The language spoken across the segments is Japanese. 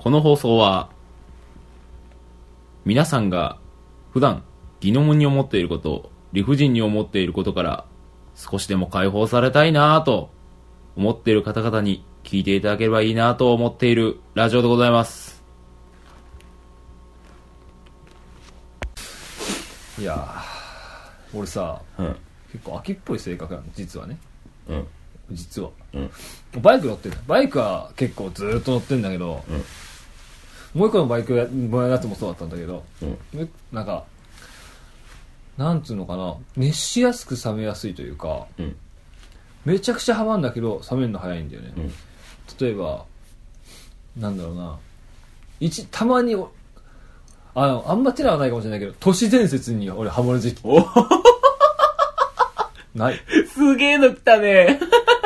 この放送は、皆さんが普段疑問に思っていること、理不尽に思っていることから、少しでも解放されたいなぁと思っている方々に聞いていただければいいなと思っているラジオでございます。いやー俺さうん。結構秋っぽい性格なの実はねうん。実は、うんバイク乗ってるバイクは結構ずーっと乗ってんだけど、もう一個のバイクやのやつもそうだったんだけど、なんかなんつうのかな。熱しやすく冷めやすいというかうん。めちゃくちゃハマんだけど冷めるの早いんだよね、うん。例えばなんだろうな。一たまにおあのあんま手はないかもしれないけど都市伝説に俺ハマる時期。お ない。すげえの来たね。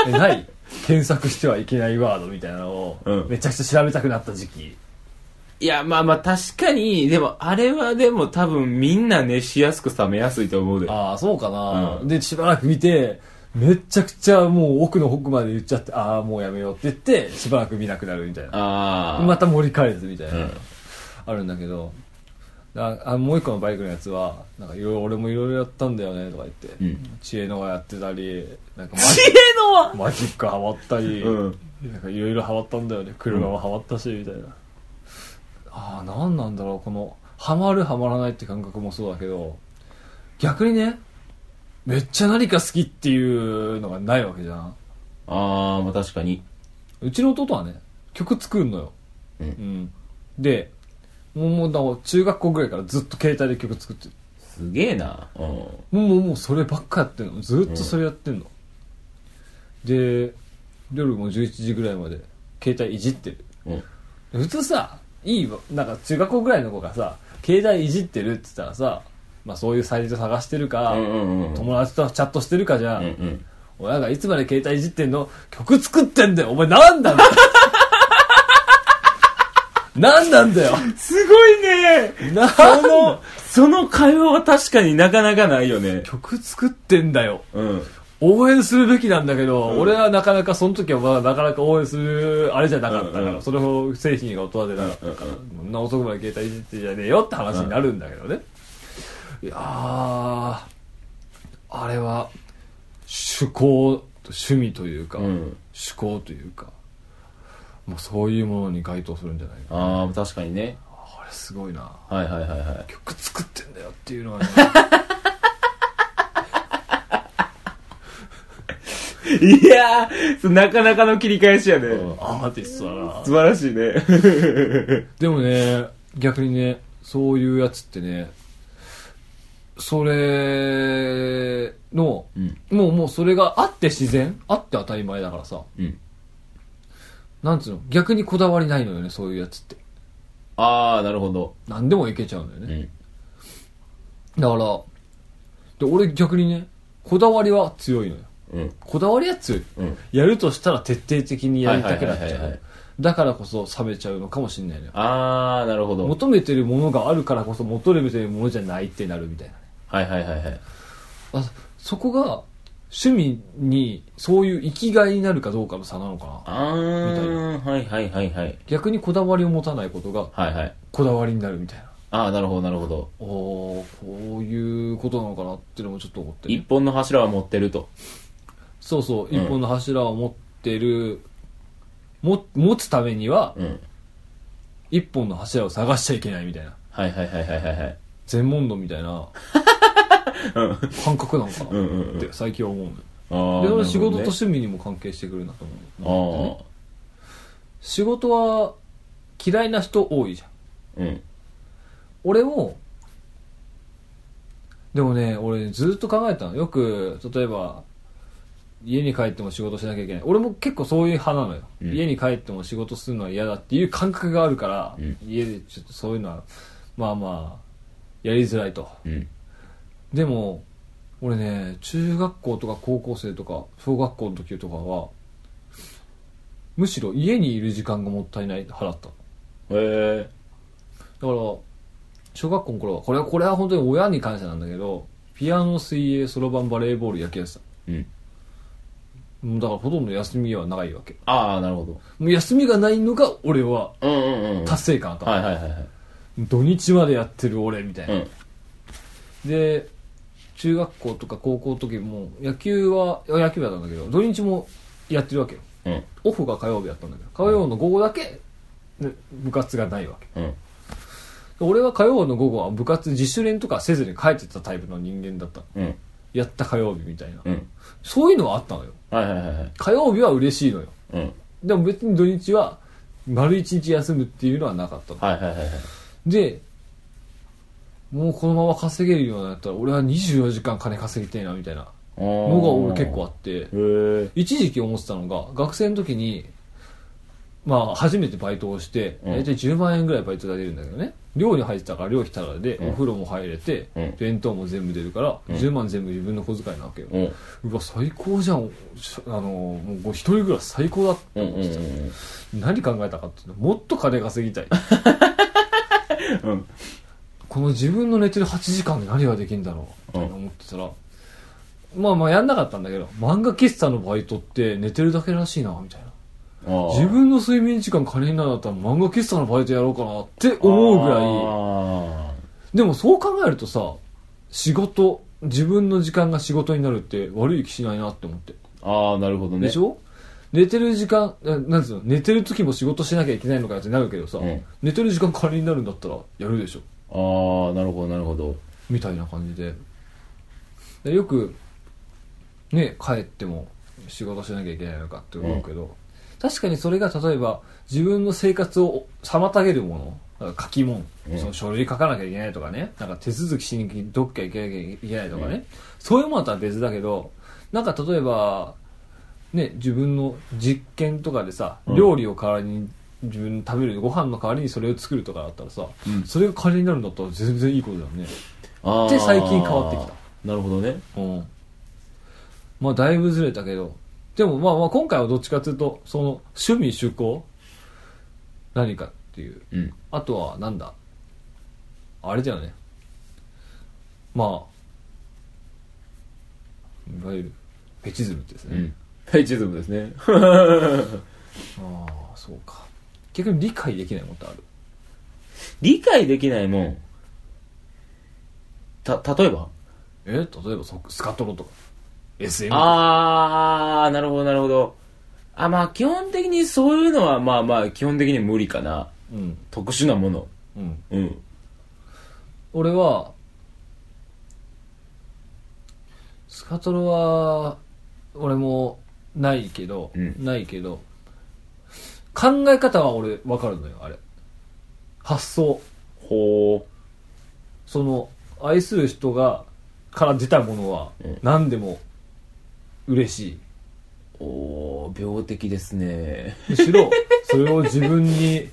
えない。検索してはいけないワードみたいなのを、うん。めちゃくちゃ調べたくなった時期いや、まあまあ確かに、でもあれはでも多分みんな熱しやすく冷めやすいと思うで。ああそうかな、うん。でしばらく見てめちゃくちゃもう奥の奥まで言っちゃってああもうやめようって言ってしばらく見なくなるみたいな。ああ。また盛り返すみたいな、うん。あるんだけど。ああもう一個のバイクのやつはなんかいろいろ俺もいろいろやったんだよねとか言って、うん。知恵のがやってたりなんかマ知恵のはマジックハマったり、うん。なんかいろいろハマったんだよね。車もハマったし、みたいなああ何なんだろうこのハマるハマらないって感覚もそうだけど逆にねめっちゃ何か好きっていうのがないわけじゃん。ああ、まあ確かに。うちの弟はね曲作るのよ。うん。うん。でもうもうだから中学校ぐらいからずっと携帯で曲作ってる。すげえな。うん。もうもうもうそればっかやってんの。ずっとそれやってんの、で夜も11時ぐらいまで携帯いじってる。うん。普通さいいわなんか中学校ぐらいの子がさ携帯いじってるって言ったらさまあそういうサイト探してるか、うんうんうん。友達とチャットしてるかじゃん、うんうん。親がいつまで携帯いじってんの？曲作ってんだよお前なんなんだよ？なんなんだよ？すごいねなその、その会話は確かになかなかないよね。曲作ってんだようん。応援するべきなんだけど、うん。俺はなかなかその時はまだなかなか応援するあれじゃなかったから、うん。うんそれを製品が大人でなかったから、そんな遅くまで携帯いじってんじゃねえよって話になるんだけどね、いやーあれは趣向趣味というか、うん。趣向というかもうそういうものに該当するんじゃないか。ああ、確かにね。あれすごいな。はいはいはいはい。曲作ってんだよっていうのはね いやー、なかなかの切り返しやね。アーティストだな素晴らしいね。でもね、逆にね、そういうやつってね、それの、うん。もうもうそれがあって自然あって当たり前だからさ、うん。なんつうの、逆にこだわりないのよね、そういうやつって。ああ、なるほど。何でもいけちゃうんだよね。うん。だから、で俺逆にね、こだわりは強いのよ。うん。こだわりは強い。うん。やるとしたら徹底的にやりたくなっちゃはいはいはいはいはう。だからこそ冷めちゃうのかもしれないのよ。ああ、なるほど。求めてるものがあるからこそ求めてるものじゃないってなるみたいなね。はいはいはいはい。あそこが趣味にそういう生きがいになるかどうかの差なのかなあー、はいはいはいはい。逆にこだわりを持たないことがはいはい。こだわりになるみたいなああ、なるほどなるほど。おーこういうことなのかなっていうのもちょっと思って、ね、一本の柱は持ってると。そうそううん一本の柱を持ってる、も持つためにはうん。一本の柱を探しちゃいけないみたいなはいはいはいはいはいはい。全問答みたいな うん。感覚なのかなうんうんうんって最近は思うのよああ。で俺仕事と趣味にも関係してくるなと思うね仕事は嫌いな人多いじゃん。うん。俺もでもね俺ずっと考えたのよく例えば家に帰っても仕事しなきゃいけない。俺も結構そういう派なのよ、うん。家に帰っても仕事するのは嫌だっていう感覚があるから、うん。家でちょっとそういうのはまあまあやりづらいと。うん。でも俺ね中学校とか高校生とか小学校の時とかはむしろ家にいる時間がもったいない派だったの。へえ。だから小学校の頃はこれはこれは本当に親に感謝なんだけどピアノ水泳そろばんバレーボール野球やってた。うん。もうだからほとんど休みはないわけ。ああ、なるほど。もう休みがないのが俺はうんうんうん。達成感あった。はいはいはいはい。土日までやってる俺みたいな。うん。で、中学校とか高校の時も野球は、いや野球部だったんだけど、土日もやってるわけよ。うん。オフが火曜日だったんだけど、火曜の午後だけ、ね部活がないわけ。うん。俺は火曜の午後は部活自主練とかせずに帰ってたタイプの人間だった。うん。やった火曜日みたいな。うん。そういうのはあったのよ。はいはいはいはい。火曜日は嬉しいのよ。うん。でも別に土日は丸一日休むっていうのはなかったの。はいはいはいはい。で、もうこのまま稼げるようになったら俺は24時間金稼ぎたいなみたいなののが俺結構あって。一時期思ってたのが学生の時に、まあ初めてバイトをして、うん大体10万円ぐらいバイトが出るんだけどね。寮に入ってたから寮費ただで、うんお風呂も入れて、うん弁当も全部出るから、うん10万全部自分の小遣いなわけよ。うわ、最高じゃん。しあの、もうご一人暮らし最高だって思ってた。何考えたかっていうと、もっと金稼ぎたい。この自分の寝てる8時間で何ができるんだろうって思ってたら、まあまあやんなかったんだけど、漫画喫茶のバイトって寝てるだけらしいな、みたいな。自分の睡眠時間金になるんだったら漫画喫茶のバイトやろうかなって思うぐらい。あでもそう考えるとさ、仕事、自分の時間が仕事になるって悪い気しないなって思って。あ。ああ、なるほどね。でしょ？寝てる時間、ななんつうの、寝てる時も仕事しなきゃいけないのかよってなるけどさ、うん寝てる時間金になるんだったらやるでしょ？ああ、なるほどなるほど。みたいな感じで。でよく、ね、帰っても仕事しなきゃいけないのかって思うけど、確かにそれが例えば自分の生活を妨げるもの、書き物、うんその書類書かなきゃいけないとかね、なんか手続きしにどっか行けなきゃいけないとかね、そういうものとは別だけど、なんか例えば、ね、自分の実験とかでさ、うん料理を代わりに自分食べるご飯の代わりにそれを作るとかだったらさ、うんそれが金になるんだったら全然いいことだよね。で最近変わってきた。なるほどね。うん。まあだいぶずれたけど、でもまあまあ今回はどっちかというと、その趣味趣向何かっていう。うん。あとはなんだ？あれだよね。まあ、いわゆる、ペチズムですね。うん。ペイチズムですね。ああ、そうか。逆に理解できないものってある。理解できないもん。た、例えば？え？例えばそスカトロとか。SM あー、なるほどなるほど。あ、まあ基本的にそういうのはまあまあ基本的に無理かな。うん。特殊なもの。うん。うん。俺は、スカトロは、俺もないけど、うんないけど、考え方は俺分かるのよ、あれ。発想。ほその、愛する人が、から出たものはうん、何でも嬉しい。ー。おー、病的ですね。むしろ、それを自分に、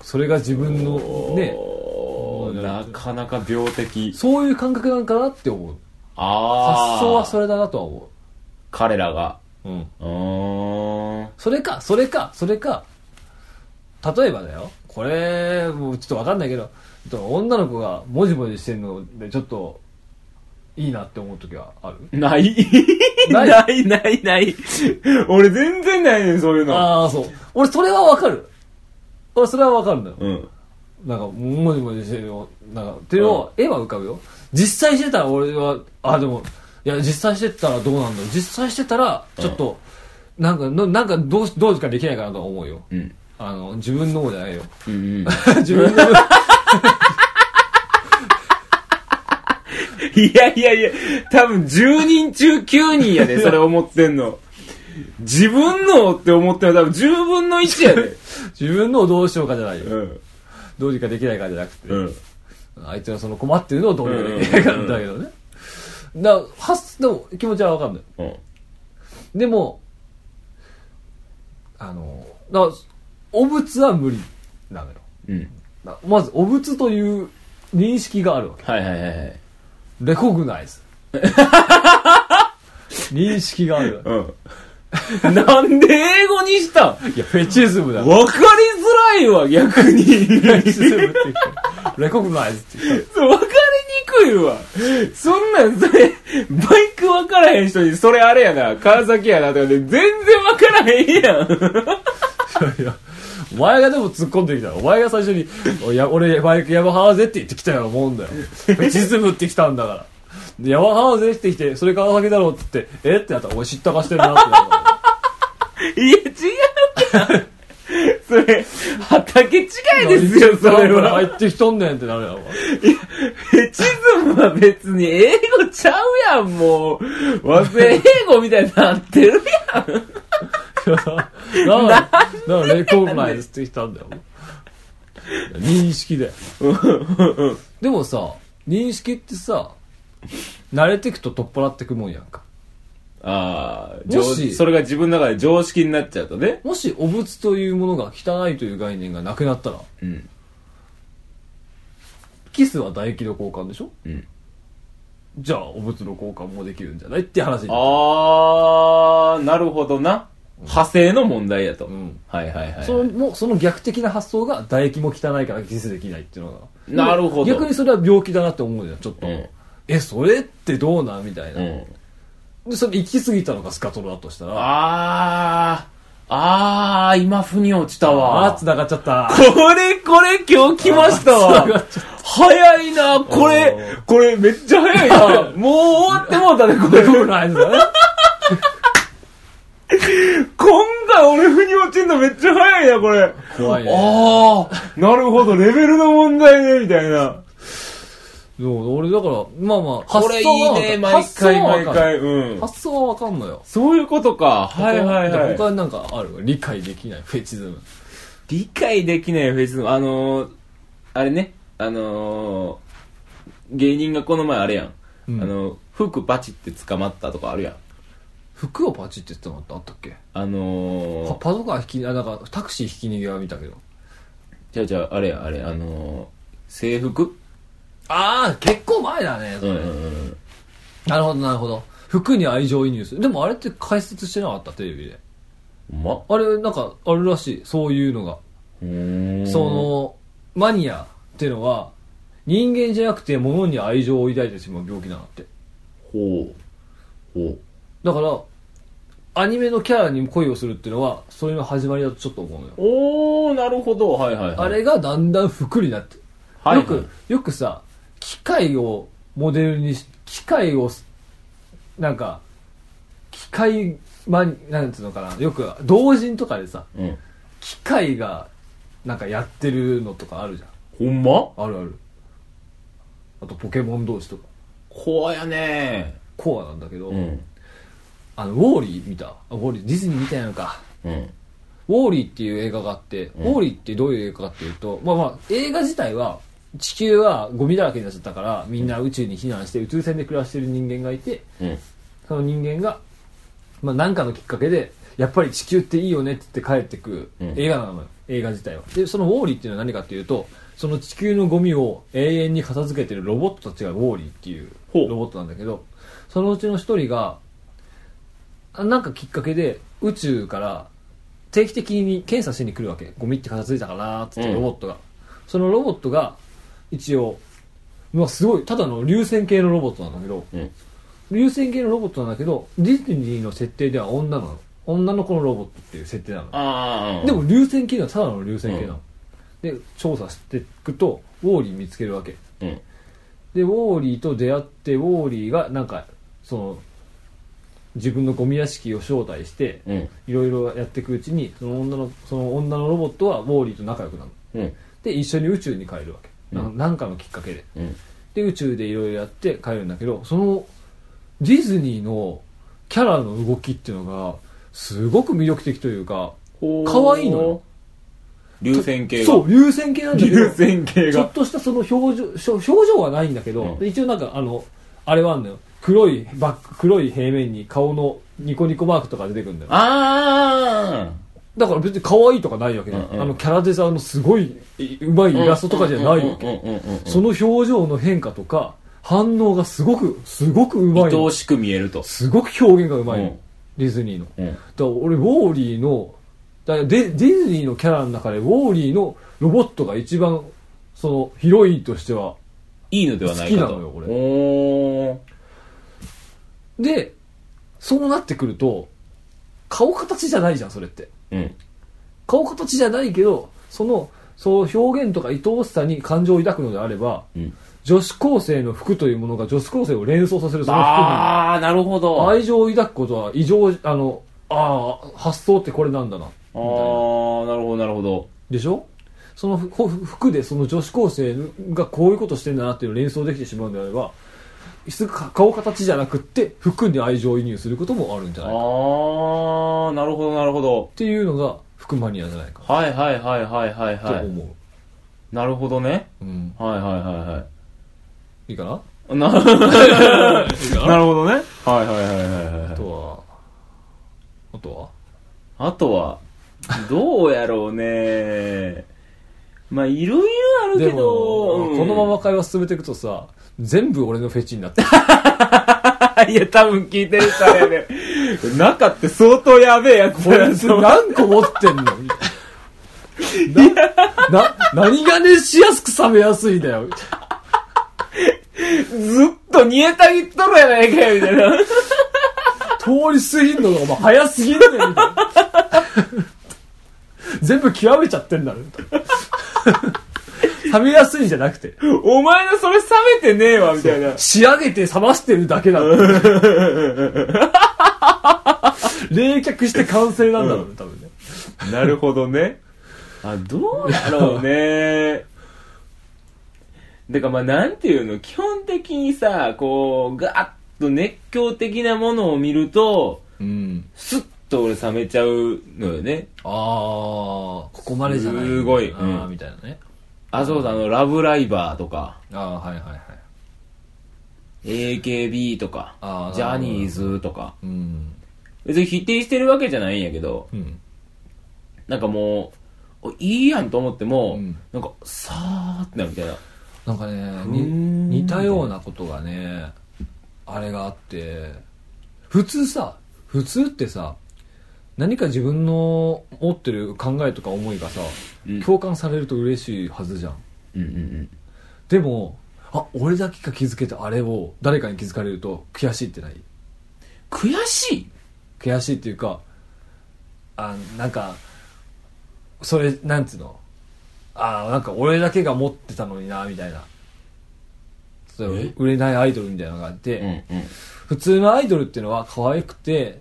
それが自分の、ね、おーなかなか病的。そういう感覚なんかなって思う。あー。発想はそれだなとは思彼らが。う。うん。うーん。それか、それか、それか、例えばだよ。これ、もうちょっとわかんないけど、ちょっと女の子がもじもじしてんので、ちょっと、いいなって思う時はある？ない ない？ないないない。俺全然ないねん、そういうの。ああ、そう。俺それはわかる。俺それはわかるんだよ。うん。なんか、もじもじしてるよ。なんか、っていうのを、絵は浮かぶよ。実際してたら俺は、あ、でも、いや、実際してたらどうなんだろう。実際してたら、ちょっと、なんか、のなんかどうし、どうしかできないかなとは思うよ。うん。あの、自分の方じゃないよ。うんうん。自分の、いやいやいや、多分10人中9人やで、それ思ってんの。自分のって思ってるの多分10分の1やで。自分のをどうしようかじゃないよ。うん。どうにかできないかじゃなくて、うん。あいつがその困ってるのをどうにかできないかなんだけどね。だから、でも気持ちはわかんない。うん。でも、あの、だから、お仏は無理なのよ。うん。だまず、お仏という認識があるわけ。はいはいはいはい。レコグナイズ。認識がある。うん。なんで英語にしたん？いや、フェチズムだよ。わかりづらいわ、逆に。フェチズムって言ってレコグナイズって言っそうわかりにくいるわ。そんなん、それ、バイク分からへん人に、それあれやな、川崎やなとかで、全然分からへんやん。いやいや、お前がでも突っ込んできたら、お前が最初に、や俺バイクヤマハーゼって言ってきたようなもんだよ。地図振ってきたんだから。でヤマハーゼってきて、それ川崎だろうって言って、えってなったら、お前知ったかしてるなってなるから。いや、違うやん。それ、畑違いですよ、それは。入ってきとんねんってなるやろ。フェチズムは別に英語ちゃうやん、もう。和製英語みたいになってるやん。ら、だからレコーナイズってきたんだよ。認識で。でもさ、認識ってさ、慣れてくと取っ払ってくもんやんか。ああ、もしそれが自分の中で常識になっちゃうとね。もし、お仏というものが汚いという概念がなくなったら、うん。キスは唾液の交換でしょ？うん。じゃあ、お仏の交換もできるんじゃない？って話あー、なるほどな。派生の問題やと。んはいはいはい。そのもうその逆的な発想が唾液も汚いからキスできないっていうのがなるほど逆にそれは病気だなって思うじゃんちょっと、うんえそれってどうなんみたいな、うん。でそれ行き過ぎたのがスカトロだとしたらあー、あー、今腑に落ちたわ。あー繋がっちゃったこれ、これ今日来ましたわ。早いな、これう、これめっちゃ早いな。もう終わってもうたね、これ。今回俺腑に落ちんのめっちゃ早いな、これ。怖いねあー、なるほど、レベルの問題ね、みたいな。でも俺だからまあまあこれいいね、毎回毎回。うん。発想はわかんのよそういうことか。はいはいはい。他になんかある？理解できないフェチズム理解できないフェチズム。あのー、あれね、あのー、芸人がこの前あれやん。うんあの、服パチって捕まったとかあるやん。服をパチって言ってたのってあったっけ？あのー、パパトカー引きあなんかタクシー引き逃げは見たけど。じゃあじゃあ、あれや、あれ、あのー、制服？ああ結構前だねそれ、うんうんうん。なるほどなるほど。服に愛情移入する。でもあれって解説してなかった？テレビで。ま？あれなんかあるらしい。そういうのが。そのマニアっていうのは人間じゃなくて物に愛情を抱いてしまう病気なんだって。ほう。ほう。だからアニメのキャラに恋をするっていうのはそれの始まりだとちょっと思うのよ、おー、なるほど。はいはいはい。あれがだんだん服になって、はいはい。よくよくさ機械をモデルにし機械をなんか機械マニなんつうのかな。よく同人とかでさうん。機械がなんかやってるのとかあるじゃほんま？んあるある。あとポケモン同士とか。怖やね。コアなんだけど、うん。あのウォーリー見た？あウォーリーディズニー見たやのかうん。ウォーリーっていう映画があって、ウォーリーってどういう映画かっていうと、まあまあ、映画自体は、地球はゴミだらけになっちゃったから、みんな宇宙に避難して宇宙船で暮らしてる人間がいて、うん。その人間が、まあ何かのきっかけで、やっぱり地球っていいよねって言って帰ってくうん映画なのよ、映画自体は。で、そのウォーリーっていうのは何かっていうと、その地球のゴミを永遠に片付けてるロボットたちがウォーリーっていうほうロボットなんだけど、そのうちの一人が、あなんかきっかけで宇宙から定期的に検査しに来るわけ。ゴミって片付いたかなーっつってうんロボットが。そのロボットが一応、まあすごい、ただの流線形のロボットなんだけど、うん。流線形のロボットなんだけど、ディズニーの設定では女なの。女の子のロボットっていう設定なの。でも流線形なのただの流線形なの。で、調査していくと、ウォーリー見つけるわけ。うん。で、ウォーリーと出会って、ウォーリーがなんか、その、自分のゴミ屋敷を招待して、うん。いろいろやっていくうちに、その女の、その女のロボットはウォーリーと仲良くなるの。うん。で、一緒に宇宙に帰るわけ。なうんなんかのきっかけで。うん。で、宇宙でいろいろやって帰るんだけど、その、ディズニーのキャラの動きっていうのが、すごく魅力的というか、可愛いのよ。流線形が。そう、流線形なんだけど、流線形がちょっ。としたその表情、しょ表情はないんだけど、うんで一応なんかあの、あれはあんのよ。黒いバック、黒い平面に顔のニコニコマークとか出てくるんだよ。あだから別に可愛いとかないわけね。うんうんあのキャラデザのすごいいうまいイラストとかじゃないわけ。その表情の変化とか、反応がすごく、すごくうまいの愛お。しく見えると。すごく表現がうまいの。うんディズニーの。うん。だから俺、ウォーリーの、だデディズニーのキャラの中で、ウォーリーのロボットが一番、その、ヒロインとしては、いいのではないかと。好きなのよ俺。で、そうなってくると、顔形じゃないじゃん、それって。うん。顔形じゃないけど、その、そう表現とか愛おしさに感情を抱くのであれば、うん。女子高生の服というものが女子高生を連想させるその服にあー、なるほど。愛情を抱くことは異常、あの、ああ、発想ってこれなんだな。あー、なるほど、なるほど。でしょ？そのふ服でその女子高生がこういうことしてんだなっていうのを連想できてしまうのであれば、すぐ顔形じゃなくって服に愛情を移入することもあるんじゃあないかっー、なるほど、なるほど。ていうのが服マニアじゃないかはいはいはいはいはいはい。と思う。なるほどね。うん。はいはいはいはいいかな？い。な、いいかな？るほどね。はいはいはいはいはい。あとは、あとは？あとは、どうやろうね。まあ、いろいろあるけでど、も、うんこのまま会話進めていくとさ、全部俺のフェチになってる。いや、多分聞いてる人はやね。中って相当やべえやつこいつ何個持ってんの？みたいな。な、何が熱しやすく冷めやすいんだよ。ずっと煮えたぎっとるやないかよ、みたいな。通り過ぎんのがお前早すぎんねん、みたいな。全部極めちゃってんだろ。冷めやすいんじゃなくて、お前のそれ冷めてねえわ、みたいな。仕上げて冷ましてるだけだって。冷却して完成なんだろうね、多分ね。なるほどね。あ、どうやろうね。だからまあなんていうの、基本的にさ、こう、ガーッと熱狂的なものを見ると、うん。スッと俺冷めちゃうのよね。ああ、ここまでじゃない。すごいああ、うんみたいなね。あ、そうだ、あの、ラブライバーとか、ああ、はいはいはい。AKB とかジャニーズとか。うん。別に否定してるわけじゃないんやけど、うん。なんかもう、おいいやんと思っても、うんなんか、さーってなるみたいな。なんかね、似たようなことがね、あれがあって、普通さ、普通ってさ、何か自分の持ってる考えとか思いがさ、うん共感されると嬉しいはずじゃん。うんうんうん。でも、あ、俺だけが気づけたあれを誰かに気づかれると悔しいってない？悔しい？悔しいっていうか、あ、なんか、それ、なんつうの？あなんか俺だけが持ってたのにな、みたいな。売れないアイドルみたいなのがあって、うんうん。普通のアイドルっていうのは可愛くて、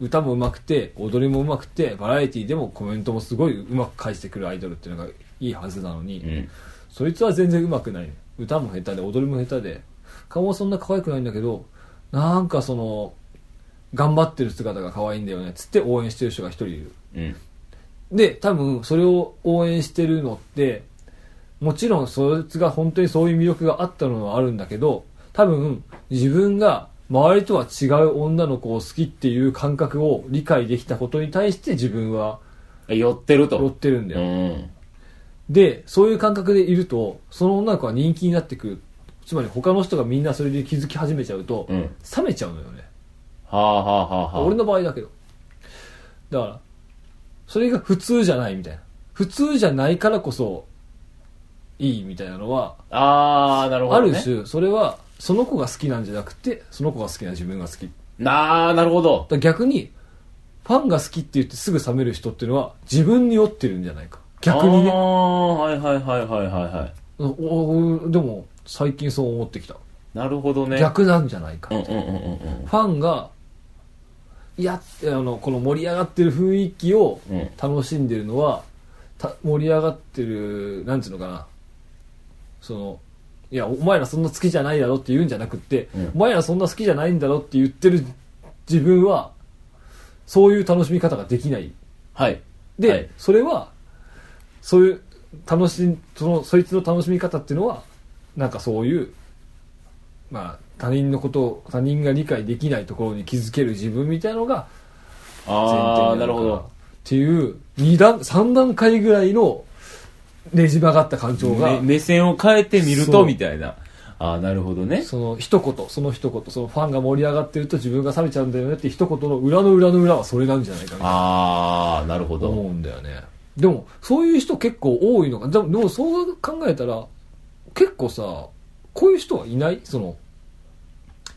歌も上手くて、踊りも上手くて、バラエティでもコメントもすごい上手く返してくるアイドルっていうのがいいはずなのに、うん。そいつは全然上手くない。歌も下手で、踊りも下手で、顔もそんな可愛くないんだけど、なんかその、頑張ってる姿が可愛いんだよね、つって応援してる人が一人いる。うん。で、多分それを応援してるのって、もちろんそいつが本当にそういう魅力があったのはあるんだけど、多分自分が周りとは違う女の子を好きっていう感覚を理解できたことに対して自分は寄ってると。寄ってるんだうよ。ん。で、そういう感覚でいると、その女の子が人気になってくる。つまり他の人がみんなそれで気づき始めちゃうと、うん。冷めちゃうのよね。はあはあはあはあ。俺の場合だけど。だから、それが普通じゃないみたいな。普通じゃないからこそ、いいみたいなのは、あー、なるほど、ね。ある種、それは、その子が好きなんじゃなくて、その子が好きな自分が好き。だかなるほど。ら逆に、ファンが好きって言ってすぐ冷める人っていうのは、自分に酔ってるんじゃないか。逆にあー、ね。はいはいはいはいはいはい。おおでも、最近そう思ってきた。なるほどね。逆なんじゃないか。ファンが、いや、あの、この盛り上がってる雰囲気をうん楽しんでるのは、た盛り上がってる、なんつうのかな。その、いや、お前らそんな好きじゃないだろって言うんじゃなくって、うんお前らそんな好きじゃないんだろって言ってる自分は、そういう楽しみ方ができない。はい。で、はいそれは、そういう、楽しん、その、そいつの楽しみ方っていうのは、なんかそういう、まあ、他人のことを、他人が理解できないところに気づける自分みたいなのが、前提なるほど。っていう、二段、三段階ぐらいのねじ曲がった感情がめ、目線を変えてみると、みたいな。あー、なるほどね。その一言、その一言、そのファンが盛り上がってると自分が冷めちゃうんだよねって一言の裏の裏の裏はそれなんじゃないかなあー、なるほど。と思うんだよね。でも、そういう人結構多いのか。でも、でもそう考えたら、結構さ、こういう人はいない？その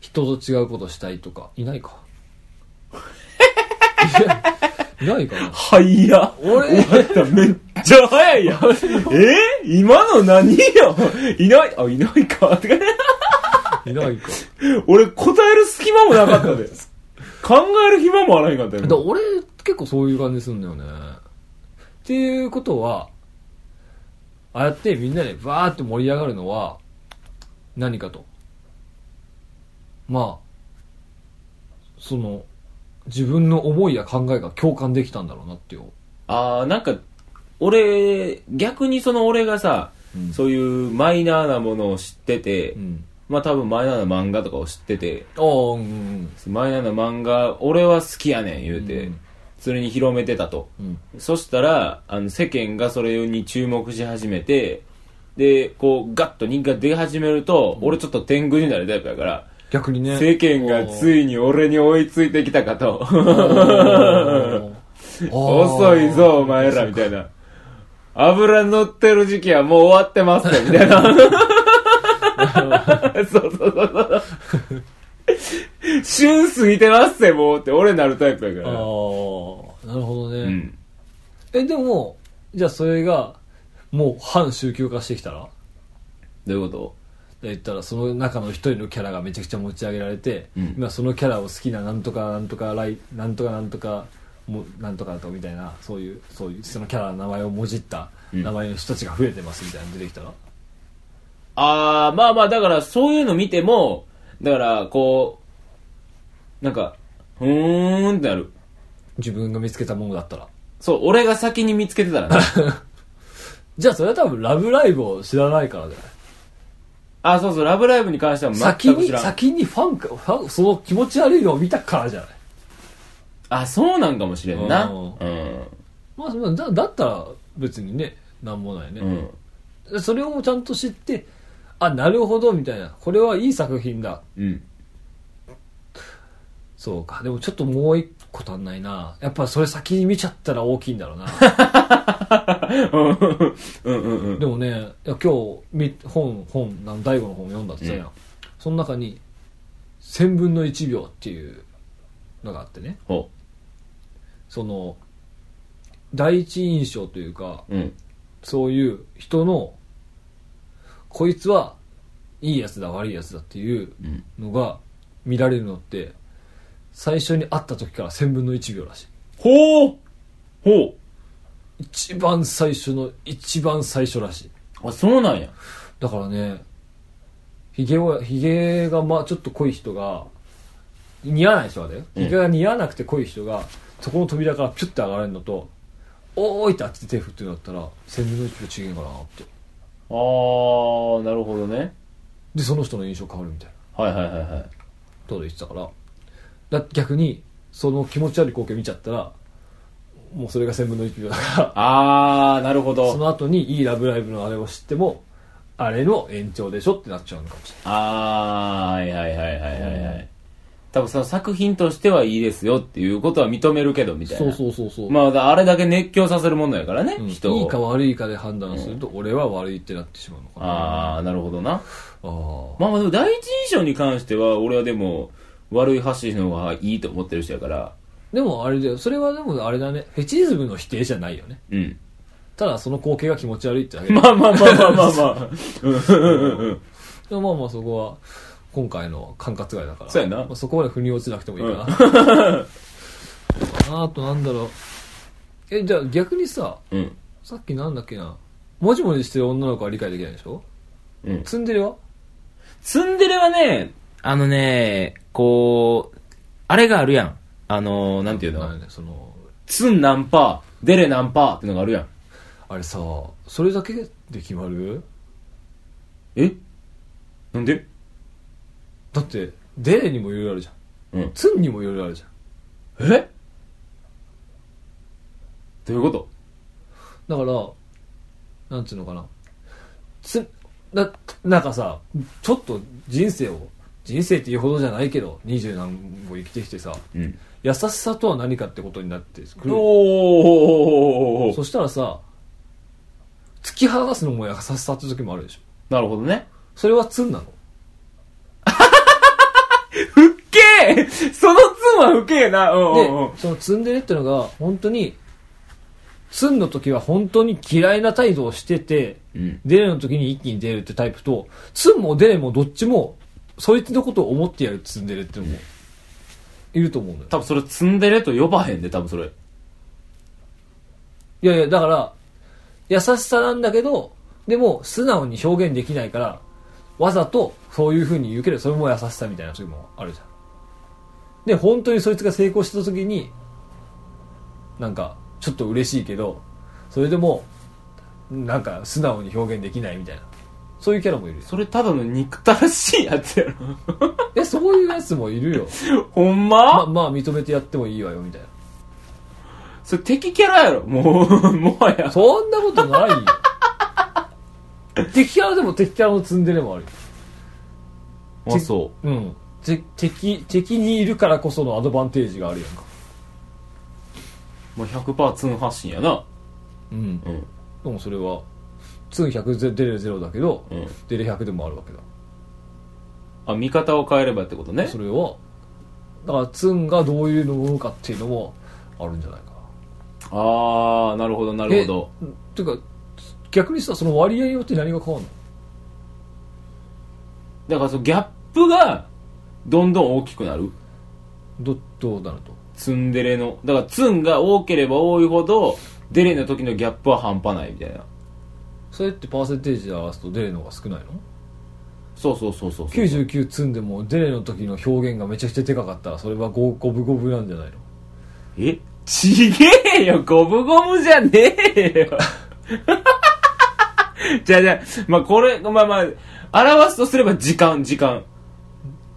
人と違うことしたいとかいないか いないかなはいや。俺？終わった。めっちゃ早いやん。え？今の何よ？いない、あ、いないか。て かいないか俺答える隙間もなかったで。考える暇もあらへんかったよ。だ俺結構そういう感じするんだよねっていうことはああやってみんなでバーって盛り上がるのは何かとまあその自分の思いや考えが共感できたんだろうなっていう、あー、なんか、俺、逆にその俺がさ、うん。そういうマイナーなものを知ってて、うん、まあ多分マイナーな漫画とかを知ってて、ああうんうんマイナーな漫画、俺は好きやねん言うて、うん。それに広めてたと。うん。そしたら、あの、世間がそれに注目し始めて、で、こう、ガッと人気が出始めると、俺ちょっと天狗になるタイプやから、逆にね世間がついに俺に追いついてきたかと。遅いぞ、お前ら、みたいな。油乗ってる時期はもう終わってますよ、みたいな。そうそうそうそう。旬過ぎてますよ、もうって俺なるタイプやから。ああなるほどね、うん。えでもじゃあそれがもう反宗教化してきたら？どういうこで言ったらその中の一人のキャラがめちゃくちゃ持ち上げられて、うん今そのキャラを好きななんとかなんとかライなんとかなんとかもなんとかとみたいなそういうそういうそのキャラの名前をもじったうん名前の人たちが増えてますみたいなの出てきたら、ああ、まあまあ、だからそういうの見ても、だから、こう、なんか、ふーんってなる。自分が見つけたものだったらそう、俺が先に見つけてたらね。じゃあそれは多分「ラブライブ!」を知らないからじゃない？あ、そうそう、ラブライブに関しては先に全く知らん。先にファンかファンその気持ち悪いのを見たからじゃない？あ、そうなんかもしれんな。ううんん。まあまあだだったら別にねなんもないね、うん。それをちゃんと知ってあなるほどみたいなこれはいい作品だうん。そうかでもちょっともう一個足んないなやっぱそれ先に見ちゃったら大きいんだろうな でもね今日本本なん。大悟の本読ん。だって言ったやん、うん。その中に1000分の1秒っていうのがあってねその第一印象というかう。ん。そういう人のこいつはいいやつだ悪いやつだっていう。のが見られるのって最初に会った時から1000分の1秒らしいほうほう一番最初の一番最初らしいうあ、そうなんや。だからねヒゲをヒゲがまあちょっと濃い人が似合わない人はねうんヒゲが似合わなくて濃い人がそこの扉からピュッて上がれるのとおーいってあっちで手振ってるんだったら1000分の1秒違えんかなってあー、なるほどね。でその人の印象変わるみたいなはいはいはいはい。こと言ってたからだ逆にその気持ち悪い光景見ちゃったらもうそれが1000分の1秒だからあー、なるほそど。の後にいい「ラブライブ!」のあれを知ってもあれの延長でしょってなっちゃうのかもしれあー、はいはいはいはいはいはい。多分その作品としてはいいですよっていうことは認めるけどみたいな。ないそうそうそうそう、まあ、あれだけ熱狂させるものやからね、うん人を。いいか悪いかで判断すると、俺は悪いってなってしまうのかなあー、なるほどな。あーまあまあでも第一印象に関しては、俺はでも、悪い発信の方がいいと思ってる人やから、でもあれだよ。それはでもあれだね。フェチズムの否定じゃないよね。うん。ただその光景が気持ち悪いってだけ。でまあまあまあまあまあまあ。うんうんうんでもまあまあそこは今回の管轄外だから。そうやな。まあ、そこまで腑に落ちなくてもいいかな、あとなんだろう。えじゃあ逆にさうん。さっきなんだっけな。もじもじしてる女の子は理解できないでしょ？うん。ツンデレは？ツンデレはね、あのね、こう、あれがあるやん。あの、なんていうの？ねそのツン何パー、デレ何パーってのがあるやん。あれさそれだけで決まる？え？なんで？だってデレにもいろいろあるじゃん。うん。ツンにもいろいろあるじゃん。え？どういうこと？だからなんていうのかな。つななんかさちょっと人生を人生っていうほどじゃないけど二十何歩生きてきてさうん。優しさとは何かってことになってくるおーそしたらさ突き放すのも優しさって時もあるでしょなるほどね。それはツンなの ふっけーそのツンはふっけーな。うんでうんうん。、そのツンデレってのが、本当に、ツンの時は本当に嫌いな態度をしてて、うん。デレの時に一気に出るってタイプと、ツンもデレもどっちも、そいつのことを思ってやるツンデレってのも、いると思うんだよ。多分それツンデレと呼ばへんで、多分それ。いやいや、だから、優しさなんだけど、でも、素直に表現できないから、わざとそういう風に言うけど、それも優しさみたいな時もあるじゃん。で、本当にそいつが成功した時に、なんか、ちょっと嬉しいけど、それでも、なんか、素直に表現できないみたいな。そういうキャラもいるよ。それただの憎たらしいやつやろ。え、そういうやつもいるよ。ほんま、ままあ、認めてやってもいいわよ、みたいな。それ敵キャラやろ。もう、もはや。そんなことないよ。敵キャラでも敵キャラのツンデレもあるよ。あ、そうん。て敵、敵にいるからこそのアドバンテージがあるやんか。う。もう100%ツン発信やな。うん。うん。でもそれは、ツン100出れ0だけど、うん。出れ100でもあるわけだ。あ、見方を変えればってことね？そ。れは、だからツンがどういうのを思うかっていうのもあるんじゃないかな。あー、なるほど、なるほど。え。てか、逆にさ、その割合によって何が変わるの？だからそのギャップが、どんどん大きくなる。ど、どうなると？ツンデレの。だからツンが多ければ多いほど、デレの時のギャップは半端ないみたいな。それってパーセンテージで合わすとデレの方が少ないの？そうそうそうそうそう。99積んでもデレの時の表現がめちゃくちゃでかかったらそれはゴゴブゴブなんじゃないの？え？ちげえよゴムゴムじゃねえよ。じゃあじゃあ、まあこれ、まあまあ、表すとすれば時間、時間。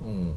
うん。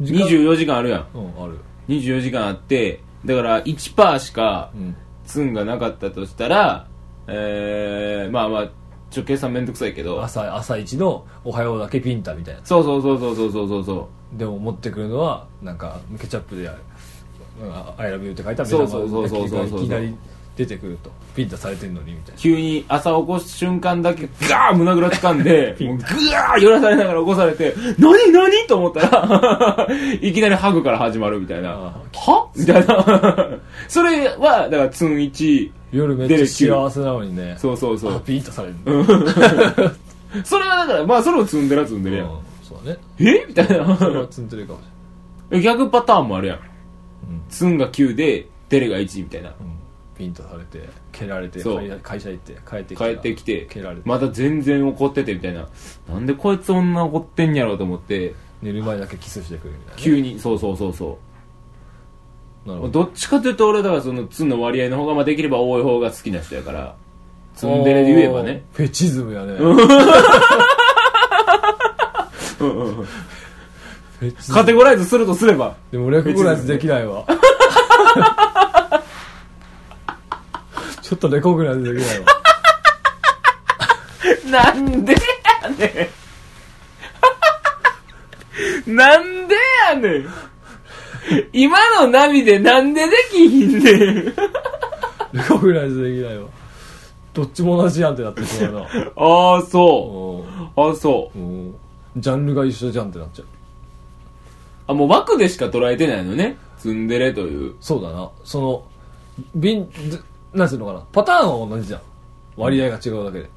24時間あるやん。うんある。24時間あって、だから1%しかうんがなかったとしたら、えー、まあまあちょ計算面倒くさいけど。朝朝一の「おはよう」だけピンタみたいな。そうそうそうそうそうそうそう。そでも持ってくるのはなんかケチャップで「アイラブユーって書いた目玉そうそうそうそうそうそう。がいきなり出てくると。ピンタされてるのにみたいな。急に朝起こす瞬間だけ ガー胸ぐら掴んで ぐうグワー揺らされながら起こされて「何何?」と思ったら いきなりハグから始まるみたいな「は?」みたいな。それはだからツン1夜めっちゃ幸せなのにねそうそうそう。あピンタされる それはだから、まあそれもツンデレはツンデレやん。うんそうだねえ？みたいそれはな。ツンデレかもし逆パターンもあるやん。うんツンが9で、デレが1みたいな。れない、うん、ピンタされて蹴られて会社行って帰ってき帰ってきて蹴られて、まだ全然怒っててみたいな。なんでこいつそんな怒ってんやろうと思って、寝る前だけキスしてくるみたいな、ね、急に、そうそうそうそう。ど。どっちかというと俺だからそのツンの割合の方がまあできれば多い方が好きな人やから、ツンデレで言えばね。フェチズムやね、うん。うんうんフェチズム。カテゴライズするとすれば。でもレコグライズできないわ。ちょっとレコグライズできないわ。なんでやねん。なんでやねん。今のナビでなんでできひんねん。レコグライズできないわどっちも同じやんってなってしまうなああ、そう。ああ、そう。うんジャンルが一緒じゃんってなっちゃうあ、もう枠でしか捉えてないのね。ツンデレという。そうだなそのビンずなんていうのかなパターンは同じじゃん割合が違うだけで、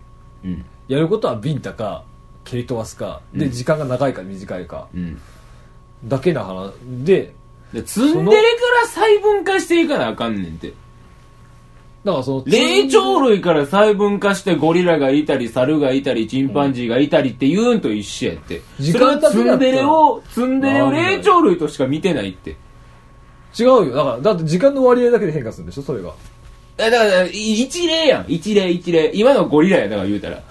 うん。やることはビンタか蹴り飛ばすかで、うん時間が長いか短いかうん。だけな話ででツンデレから細分化していかなあかんねんて。だからその霊長類から細分化してゴリラがいたり、猿がいたり、チンパンジーがいたりって言うんと一緒やって。時それはツンデレを、ツンデレを霊長類としか見てないって。違うよだからだって時間の割合だけで変化するんでしょそれがえだから、い一例やん。一例一例。今のゴリラや、だから言うたら。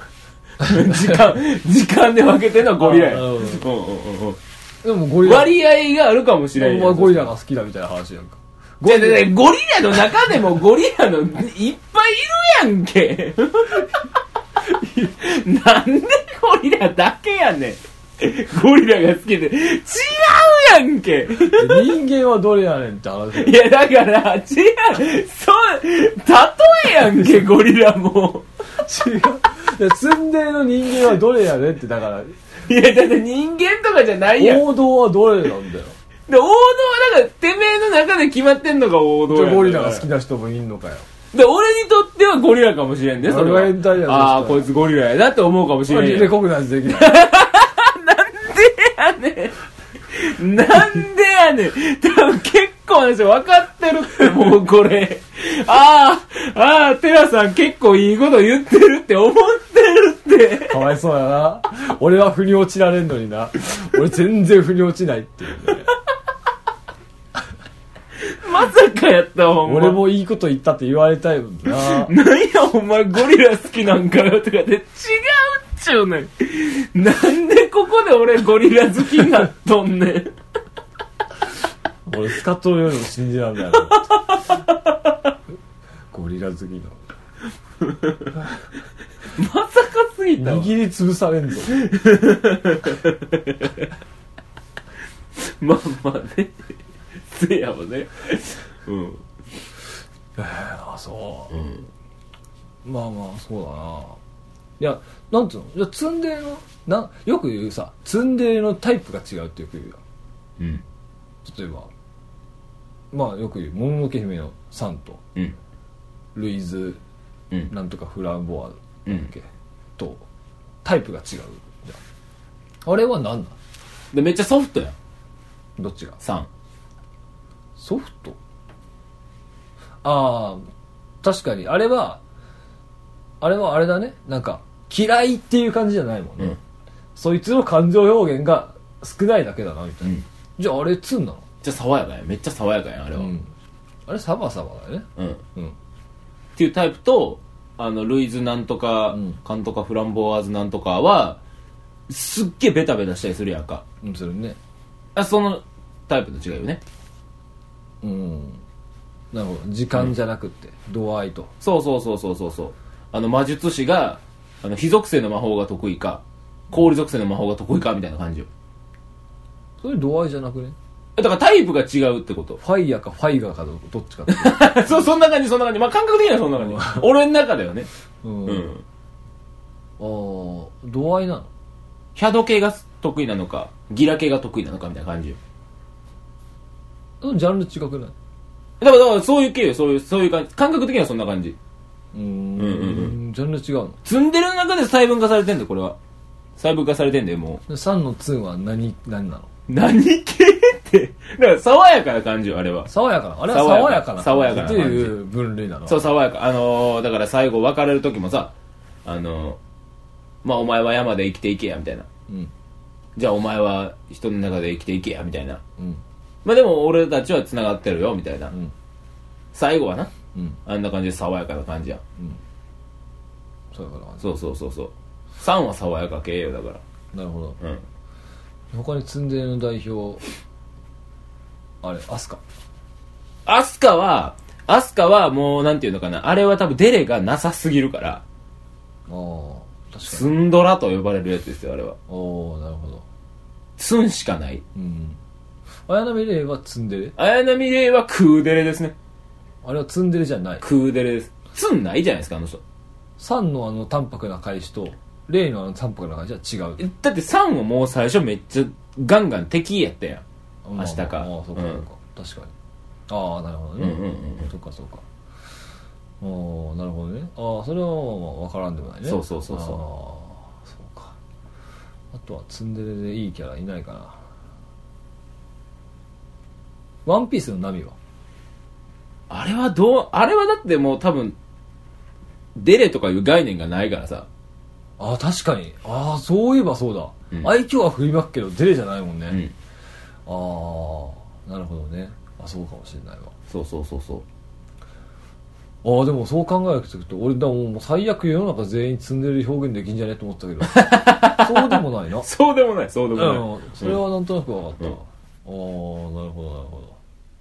時間、時間で分けてんのはゴリラや。うんうんうんうん。でもゴリラ割合があるかもしれんやんお前ゴリラが好きだみたいな話やんかじゃあじゃあゴリラの中でもゴリラのいっぱいいるやんけ。なんでゴリラだけやねん。ゴリラが好きで。違うやんけ。で人間はどれやねんって話やいや、だから、違う。そう、例えやんけ、ゴリラも。違うでツンデレの人間はどれやねって、だから、いや、だって人間とかじゃないやん。王道はどれなんだよ。で、王道はだから、てめえの中で決まってんのが王道じゃあゴリラが好きな人もいんのかよ。で、俺にとってはゴリラかもしれんね、それは。俺が変態やんああ、そしたらこいつゴリラやなって思うかもしれんやん。レコグナイズでき ない。やねん。なんでやねん。多分結構な人分かってるって、もうこれ。ああ、ああ、テラさん結構いいこと言ってるって思ってるって。かわいそうやな。俺は腑に落ちられんのにな。俺全然腑に落ちないっていうね。まさかやったわ、ほんま。俺。もいいこと言ったって言われたいもんな。なんや、お前ゴリラ好きなんかよとかで違うっちゅうねん。なんでここで俺ゴリラ好きになっとんねん。俺スカットよりも信じらんない。ゴリラ好きの。まさかすぎたわ。握りつぶされんぞ。まあまあね。せやわね。うん。あ、そう。まあまあ、そうだな。いや、なんつうの？いや、ツンデレの、な、よく言うさ、ツンデレのタイプが違うってよく言うよ。うん。例えば、まあよく言う、もののけ姫のサンと、うん。ルイズ、うん。なんとかフランボワうんだっけ、と、タイプが違うじゃん。あれは何なんで、めっちゃソフトやん。どっちが？3。ソフト？ああ、確かに、あれは、あれはあれだね。なんか、嫌いっていう感じじゃないもんね。うんそいつの感情表現が少ないだけだな、みたいな。うんじゃああれツンなの？じゃ爽やかやん。めっちゃ爽やかやん、あれは。うん。あれサバサバだよね。うん。っうん。ていうタイプと、あの、ルイズなんとか、うんカンとかフランボワーズなんとかは、すっげえベタベタしたりするやんか。うん、それね。あ、そのタイプと違うよね。うん。なるほど。時間じゃなくって、度合いと。そうそうそうそうそうそう。あの、魔術師が、あの、非属性の魔法が得意か、氷属性の魔法が得意か、みたいな感じよ。それ度合いじゃなくね？だからタイプが違うってこと？ファイヤーかファイガーかどどっちかって。そう、そんな感じ、そんな感じ。まあ、感覚的にはそんな感じ。俺の中ではね。うん。あうん。あ、度合いなの？ヒャド系が得意なのか、ギラ系が得意なのか、みたいな感じよ。うんジャンル違くない？だから、だからそういう系よ、そういう、そういう感じ。感覚的にはそんな感じ。うーんうんうんジャンル違うの？積んでる中で細分化されてんだよ、これは。細分化されてんだよ、もで3のツンは何何なの？う。何系？だから、爽やかな感じよ、あれは。爽やかな？あれは爽やかな爽やかなっていう分類なの？そう、爽やか。あのー、だから最後別れる時もさ、あのー、まあお前は山で生きていけや、みたいな。うんじゃあお前は人の中で生きていけや、みたいな。うんまあでも俺たちは繋がってるよ、みたいな。うん最後はな、うんあんな感じで爽やかな感じやん。そうやからそうそうそうそう。3は爽やか系よ、だから。なるほどうん。他にツンデレの代表あれアスカアスカは、アスカはもう、なんていうのかな、あれは多分デレがなさすぎるから、ああ確かスンドラと呼ばれるやつですよ、あれは。におおなるほどツンしかない。うん綾波レイはツンデレ？綾波レイはクーデレですね。あれはツンデレじゃないクーデレです。ツンないじゃないですか、あの人。サンのあの淡白な返しとレイのあの淡白な返しは違うえだって3はもう最初めっちゃガンガン敵やったやん。まあ明日か。ああそうかうんそうか、確かに。ああなるほどね、うんうんうんそっかそっか。おなるほどね。ああそれはまあ分からんでもないね。そうそうそうそう。ああそうか。あとはツンデレでいいキャラいないかな。ワンピースのナミは？あれはどう、あれはだってもう多分、デレとかいう概念がないからさ。ああ確かに。ああそういえばそうだ、うん。愛嬌は振りまくけどデレじゃないもんね、うん。ああなるほどね。あそうかもしれないわ。そうそうそうそう。ああでもそう考えていくと俺だもう最悪世の中全員積んでる表現できんじゃねと思ったけど。そうでもないな。そうでもない、そうでもない。うんそれはなんとなく分かった、うん。ああなるほどなるほど。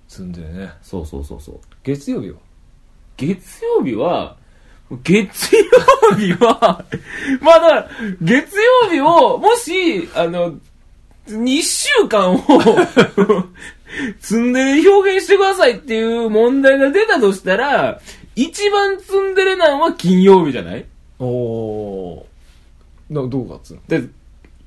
積んでるね。そうそうそうそう。月曜日は？月曜日は、月曜日は、まあだ月曜日を、もし、あの、2週間を、積んでる表現してくださいっていう問題が出たとしたら、一番積んでるなんは金曜日じゃない？おおなどうかっつうの？で、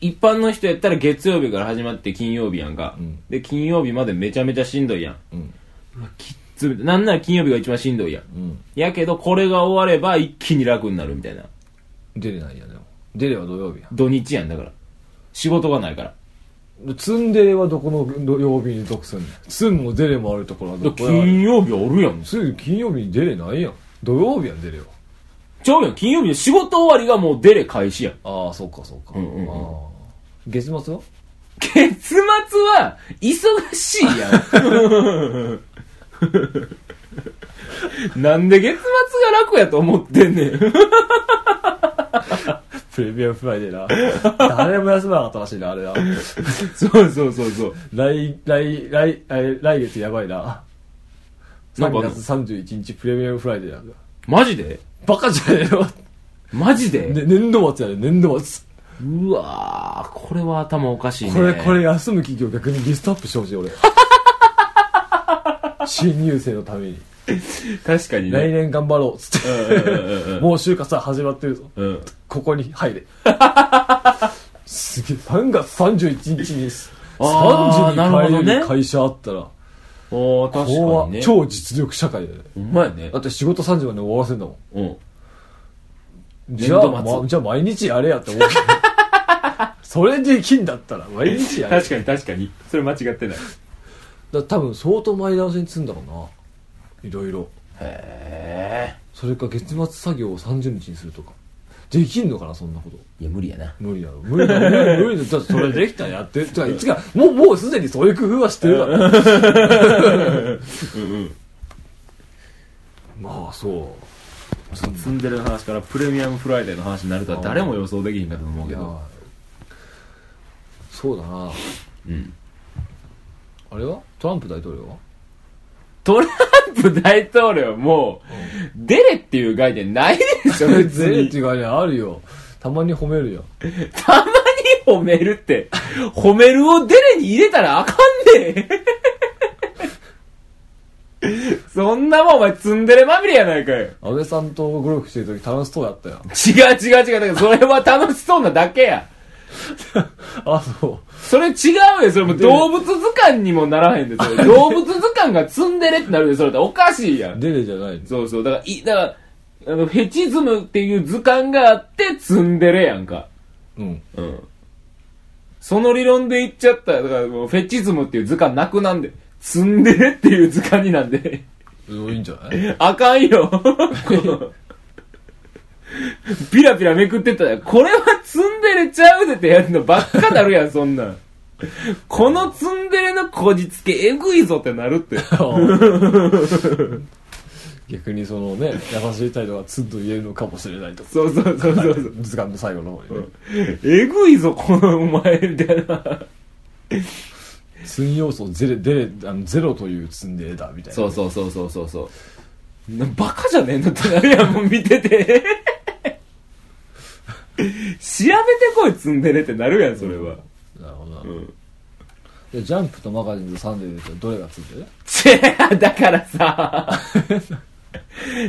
一般の人やったら月曜日から始まって金曜日やんか。うんで、金曜日までめちゃめちゃしんどいやん。うんうわ、きっつみたいな。なんなら金曜日が一番しんどいやん。うんやけど、これが終われば一気に楽になるみたいな。出れないやでも出れは土曜日や土日やんだから。仕事がないから。でツンデレはどこの土曜日に属すんねんツンもデレもあるところはでどこ金曜日あるやん。つい金曜日に出れないやん土曜日やん出れよちゃうやん。金曜日の仕事終わりがもうデレ開始やん。ああそっかそっか、うんうんうんああ月末は？月末は、忙しいやん。なんで月末が楽やと思ってんねん。プレミアムフライデーな。誰も休まなかったらしいなあれな。そうそうそうそう。来来来来来月やばいな。なんか3月31日プレミアムフライデーなんだ。マジで？バカじゃねえの、マジで、ね、年度末やね。年度末。うわー、これは頭おかしいね。これこれ休む企業逆にリストアップしてほしい俺。新入生のために 確かにね。来年頑張ろうっつってもう就活は始まってるぞうん。ここに入れ すげえ3月31日にあーなるほ3時どねに帰れる会社あったらおー、確怖かにね。超実力社会だよねほんまやねだ。って仕事3時まで終わらせんだもんうん。じゃあ、ま、じゃあ毎日やれやって思う それできんだったら毎日やれ確かに確かに。それ間違ってない。だ多分相当前倒しに積んだろうないろいろへそれか月末作業を30日にするとか。できんのかなそんなこと。ー。いや、無理やな。無理だろ。無理だ無理だ無理だそれできたらやって。てかいつかもうもうすでにそういう工夫はしてるだろうんうん。まあそう。積んでる話からプレミアムフライデーの話になるとは誰も予想できひんかと思うけど。そうだな。うん。あれは？トランプ大統領は？トランプ大統領も、デレっていう概念ないでしょ、別にゼレって。いうかねあるよたまに褒めるよたまに褒めるって、褒めるをデレに入れたらあかんねん。そんなもんお前ツンデレまみれやないかよ。安倍さんとゴルフしてる時楽しそうやったよ違う違う違う。だからそれは楽しそうなだけや。あそうそれ違うよ。それもう動物図鑑にもならへんで、それ。動物図鑑がツンデレってなるで、それっておかしいやん。デレじゃないの？そうそう。だから、い、だから、あの、フェチズムっていう図鑑があってツンデレやんか。うんうん。その理論で言っちゃったら、だからもうフェチズムっていう図鑑なくなんで、ツンデレっていう図鑑になんで、いいんじゃない？あかんよ。ピラピラめくってったら、これはツンデレちゃうでってやつのばっかなるやん、そんなん。このツンデレのこじつけえぐいぞってなるって。逆にそのね優しい態度がツンと言えるのかもしれないとそうそうそうそうそう。図鑑の最後の方にねえぐいぞ、このお前、みたいな。ツン要素ゼレデレあのゼロというツンデレだみたいなそうそうそうそうそうそう。なバカじゃねえのってなるやん、もう見てて。調べてこい、ツンデレってなるやん、それは。なるほどな、うん。でジャンプとマガジンとサンデーで言うとどれがツンデレチェだからさ、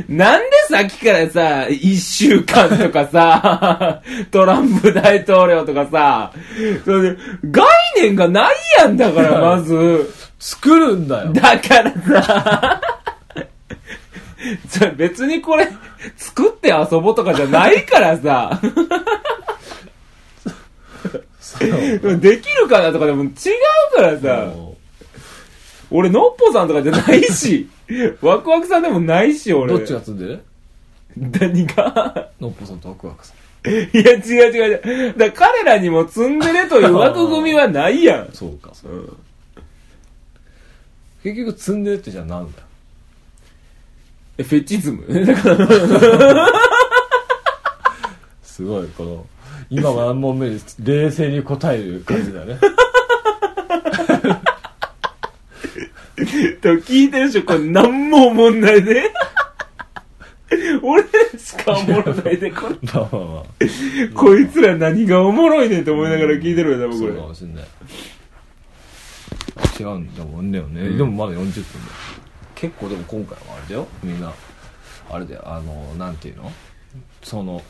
なんでさっきからさ、一週間とかさ、トランプ大統領とかさ、それで概念がないやんだから、まず。作るんだよだからさ、別にこれ、作って遊ぼうとかじゃないからさ、できるかなとかでも違うからさ、俺、のっぽさんとかじゃないし、ワクワクさんでもないし、俺。どっちがツンデレ何が？のっぽさんとワクワクさん。いや、違う違う違う。だから彼らにもツンデレという枠組みはないやん。そうか。そううん結局ツンデレってじゃあなんだ？よえフェチズム？すごいこの今は何問目に冷静に答える感じだよね。と聞いてる人、これ何も思んないで。俺らしかおもろないで、これ。まあまあまあ。こいつら何がおもろいねんと思いながら聞いてるよ、多分こそうかもしんない。違うんだもんね。よね、でもまだ40分だ。よ結構でも今回はあれだよ。みんなあれだよ。あのなんていうの？その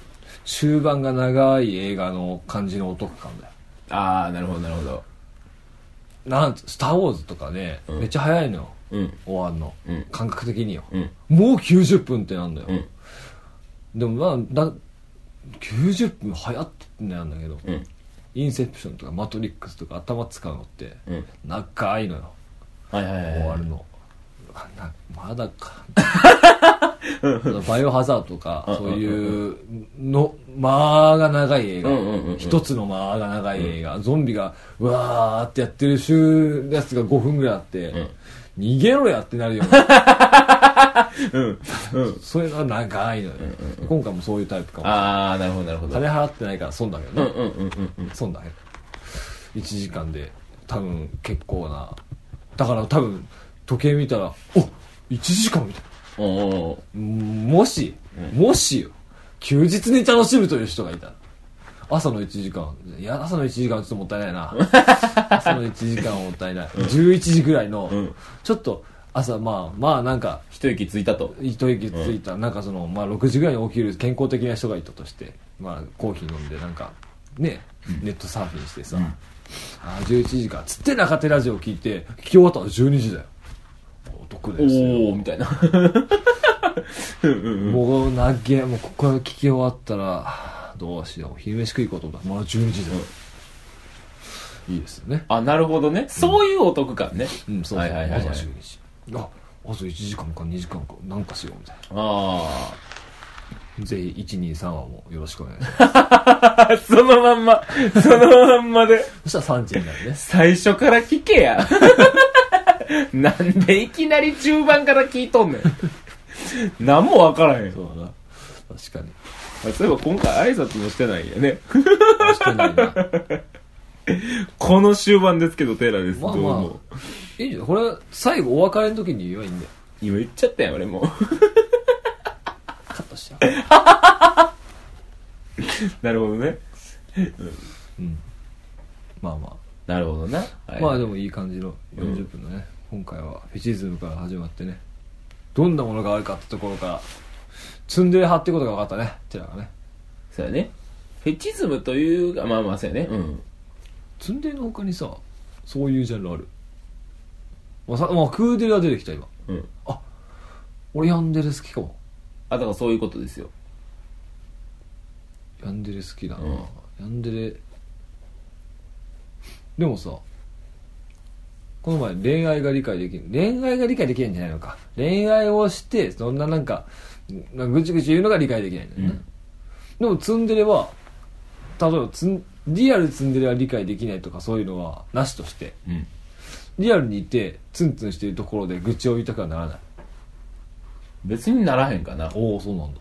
終盤が長い映画の感じのお得感だよ。ああなるほどなるほど。なんつスター・ウォーズとかね、うん。めっちゃ早いのよ。うん。終わんの、うん。感覚的によ、うん。もう90分ってなんだよ、うん。でもまあだ90分早ってなんだけど、うん。インセプションとかマトリックスとか頭使うのってうん。長いのよ。はいはいはい終わるの、あな まだか。バイオハザードとかうん。そういうの間が長い映画。一つの間が長い映画。ゾンビがうわーってやってる週やつが5分ぐらいあってん。逃げろやってなるよう ん。うん。それが長いのよ。今回もそういうタイプかも。ああなるほどなるほど。金払ってないから損だけどね。うんうんうんうん。うん損だけど。1時間で多分結構な。だから多分時計見たらお1時間みたいな。もし、もしよ、休日に楽しむという人がいたら、朝の1時間、いや、朝の1時間はちょっともったいないな。朝の1時間はもったいない。11時ぐらいの、うん。ちょっと朝、まあ、まあなんか、一息ついたと。一息ついた、なんかその、まあ6時ぐらいに起きる健康的な人がいたとして、まあコーヒー飲んで、なんか、ね、ネットサーフィンしてさ、ああ、11時か、つって中手ラジオ聞いて、聞き終わったら12時だよ。お得ですよ。おおみたいな。うんうんうん。もうなっげもうここ聞き終わったらどうしよう。昼飯食い行こうと思った。らまだ12時だ。よ、いいですよね。あなるほどね。そういうお得感ね。うんそうそう、はいはいはいはい。朝12時。ああと1時間か2時間かなんかしようみたいあなぜひ123話もよろしくお願いします。あ そのまんまそのまんまで。そしたら3時になるね。最初から聞けや なんでいきなり中盤から聞いとんねん。何もわからへんそうだな。確かに。あそういえば今回挨拶もしてないんやね。確かにな この終盤ですけどテーラです、まあどうもまあいいじゃん。これ最後お別れの時に言えばいいんだよ。今言っちゃったやん俺も。うカットしちゃなるほどね。ううん。まあまあ。なるほどな、はい。まあでもいい感じの40分のね、今回はフェチズムから始まってねどんなものがあるかってところからツンデレ派ってことが分かったねテラがね。そうやね。フェチズムというかまあまあそうやね。うん。ツンデレの他にさそういうジャンルある？まあさ、まあ、クーデレは出てきた今。うん。俺ヤンデレ好きかも。あだからそういうことですよ。ヤンデレ好きだな、うん。ヤンデレ。でもさこの前恋愛が理解できる恋愛が理解できないんじゃないのか。恋愛をしてそんななんかなんかぐちぐち言うのが理解できないんだよね、うん。でもツンデレは例えばツンリアルツンデレは理解できないとかそういうのはなしとしてうん。リアルにいてツンツンしているところで愚痴を言いたくはならない。別にならへんかな。おおそうなんだ。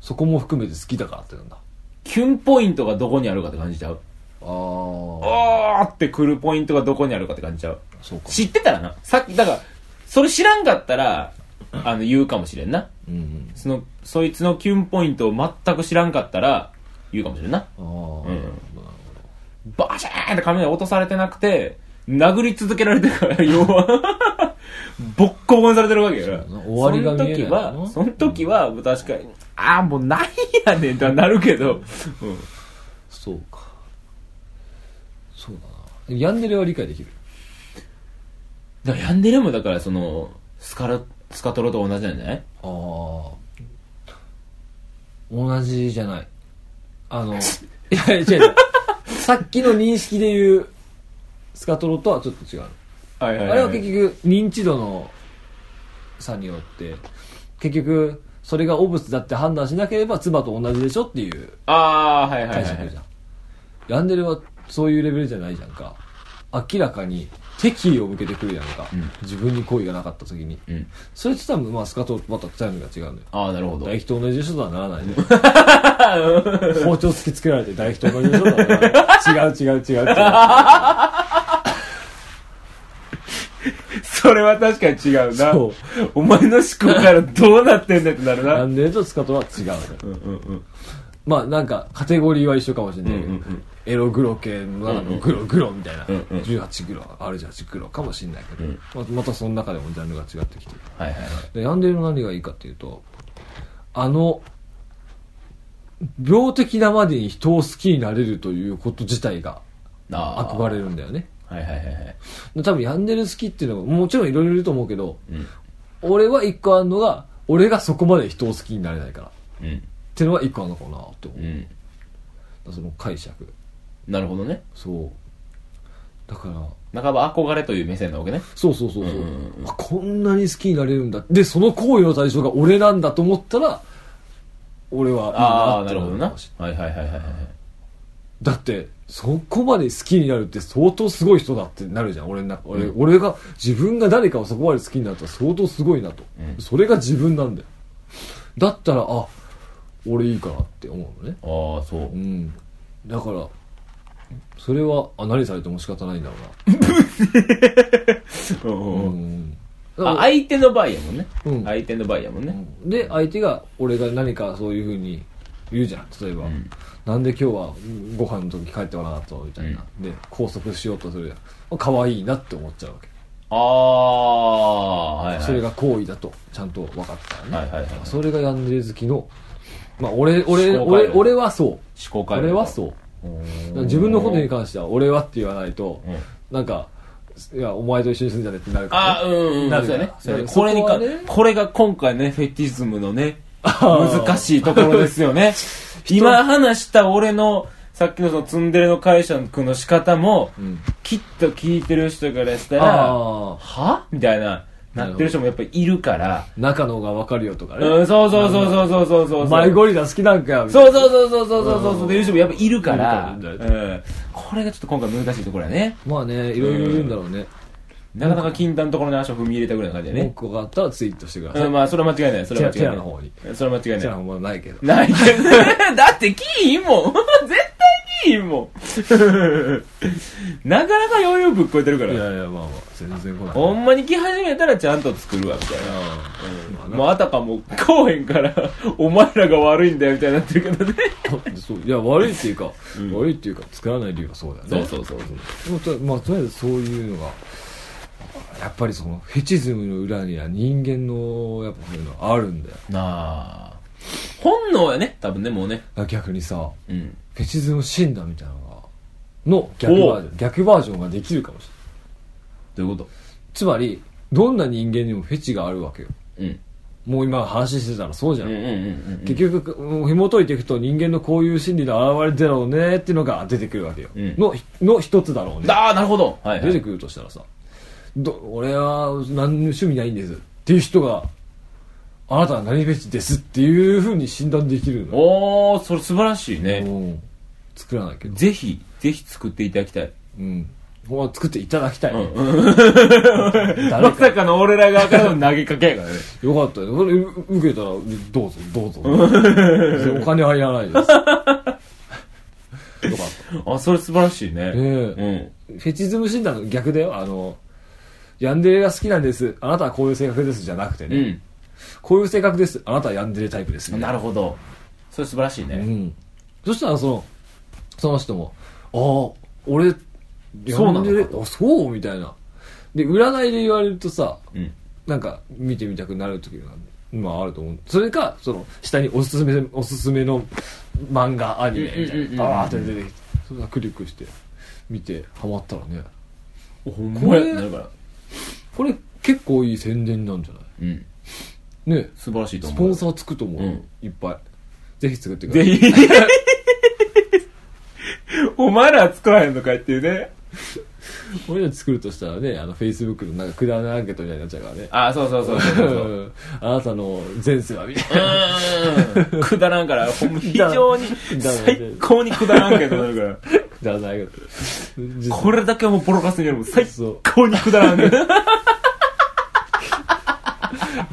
そこも含めて好きだからってなんだ。キュンポイントがどこにあるかって感じちゃうああおーってくるポイントがどこにあるかって感じちゃう。そうか。知ってたらな。さっきだからそれ知らんかったらあの言うかもしれんな。うんうん。そのそいつのキュンポイントを全く知らんかったら言うかもしれんな。ああ、うん。バシャーンって雷落とされてなくて殴り続けられてるから要は。ボッコボコにされてるわけやからそうだな。終わりが見えないその時なはその時は確かにああもうないやねんとはなるけど、うん、そう。かそうだな。ヤンデレは理解できる。だからヤンデレもだからそのスカラスカトロと同じなんじゃない？ああ同じじゃない。あの いや違う違うさっきの認識で言うスカトロとはちょっと違うはいはい、あれは結局認知度の差によって結局それが汚物だって判断しなければ唾と同じでしょっていうああはいはいはい、はい。解釈じゃん、ヤンデレはそういうレベルじゃないじゃんか。明らかに敵意を向けてくるやんか、うん。自分に好意がなかった時に。うん。それって多分まあスカトロとまたジャンルが違うのよ。ああなるほど。唾液と同じでしょとはならないね。包丁突きつけられて唾液と同じでしょとはならない違う違う違う違う。それは確かに違うな。そう。お前の思考からどうなってんねんってなるな。ヤンデレとスカトロは違うのよ。うんうんうんまあなんかカテゴリーは一緒かもしれないけど、うんうんうんエログロ系の中のグログロみたいな、うんうん18グロ R18 グロかもしれないけど、うんままたその中でもジャンルが違ってきてるはいはいはいでヤンデレの何がいいかっていうとあの病的なまでに人を好きになれるということ自体が憧れるんだよね。はいはいはいはい。多分ヤンデレ好きっていうのが、もちろんいろいろいると思うけど、うん。俺は一個あるのが、俺がそこまで人を好きになれないから。っうん。ていうのが一個あるのかなって思う。うん。その解釈。なるほどね。そう。だから、半ば憧れという目線なわけね。そうそうそうそう、うんうんうんあこんなに好きになれるんだでその行為の対象が俺なんだと思ったら俺はいいああ、なってなるほどな。思うかもしれないはいはいはいはいはい。だってそこまで好きになるって相当すごい人だってなるじゃん俺の中俺,、俺が自分が誰かをそこまで好きになったら相当すごいなと、うんそれが自分なんだよだったらあ俺いいかなって思うのね。ああ、そう。う。ん。だからそれはあ何されても仕方ないんだろうな。うん。相手の場合やもんね。うん。相手の場合やもんね。で相手が俺が何かそういうふうに言うじゃん。例えば、うん。なんで今日はご飯の時帰ってこなかったのみたいな、で拘束しようとするじゃん。可愛いなって思っちゃうわけ、ああ、はいはい。それが行為だとちゃんと分かったからね、はいはいはい。それがヤンデレ好きのまあ俺俺俺俺はそう。思考回路。俺はそう。自分のことに関しては俺はって言わないと、うん。なんかいやお前と一緒に住んじゃねってなるから、ああ、うんうん。なるそうやね。これにかね、これが今回ね、フェティズムのね、ー。難しいところですよね。今話した俺の、さっきのそのツンデレの解釈の仕方も、うん。きっと聞いてる人からしたら、は？みたいな、なってる人もやっぱりいるから中のがわかるよとかね、うん、そうそうそうそうそうそうそうマイゴリラ好きなんかそうそうそうそうそうそうそうそういう人もやっぱいるからうん、これがちょっと今回難しいところやねまあねいろいろいるんだろうね、なかなか禁断のところに足を踏み入れたぐらいの感じだね。文句があったらツイートしてください。うん、まあ、それは間違いない。それは間違いない。テラの方に。それは間違いない。テラの方ないけど。ないけど。だって、キーもん。全いんもん。なかなか余裕ぶっこえてるから。いやいやまあまあ全然来ないほんまに来始めたらちゃんと作るわ、みたいな。まああたかも、こうへんから、お前らが悪いんだよ、みたいになってるけどね。そういや悪いっていうか、うん悪いっていうか作らない理由はそうだよねそうそうそうまあとまあとりあえずそういうのがやっぱりそのフェチズムの裏には人間のやっぱそういうのあるんだよなあ。本能やね、多分ね、もうね。逆にさうん。フェチズム診断みたいなのがの逆バージョン逆バージョンができるかもしれない。どういうこつまりどんな人間にもフェチがあるわけよ。とうん。もう今話してたらそうじゃん。結局うん紐解いていくと人間のこういう心理の表れだろうねっていうのが出てくるわけよ、うん。のの一つだろうね。ああ、なるほど。はい、はい。出てくるとしたらさど俺は何の趣味ないんです。っていう人があなたは何フェチですっていうふうに診断できるのおー、それ素晴らしいね。うん。作らないけどぜひ、ぜひ作っていただきたい。うん。ほんま作っていただきたい、うん。まさかの俺ら側からの投げかけやからね。よかったよ。それう受けたらどうぞどうぞ。お金はいらないです。よかっあ、それ素晴らしいね。たねうん。フェチズム診断の逆だよ。あのヤンデレが好きなんです。あなたはこういう性格です。じゃなくてね、うん。こういう性格ですあなたはヤンデレタイプですみたいなるほど。それ素晴らしいうね。ん。そしたらその、その人も、ああ、俺、そうなのかヤンデレあ、そう？みたいな。で、占いで言われるとさ、うん。なんか見てみたくなる時が、まああると思う。それか、その、下におすすめ、おすすめの漫画、アニメみたいな。うんうんうんうんあーって出てきて、それがクリックして、見て、ハマったらね。ほんまやなるから。これ結構いい宣伝なんじゃない？うん。ね素晴らしいと思う。スポンサーつくと思う、うんいっぱい。ぜひ作ってくだぜさい。ひ。お前らは作らへんのかいっていうね。俺ら作るとしたらね、あの、Facebook のなんかくだらないアンケートみたいになっちゃうからね。あ、そうそうそうそうそうそう。う んあなたの前世はみたいうーん。くだらんから、ほんま非常に、くだ最高にくだらんけどなるから。な。くだらないけど。これだけはもうボロカスによりも最そう。高にくだらんけど。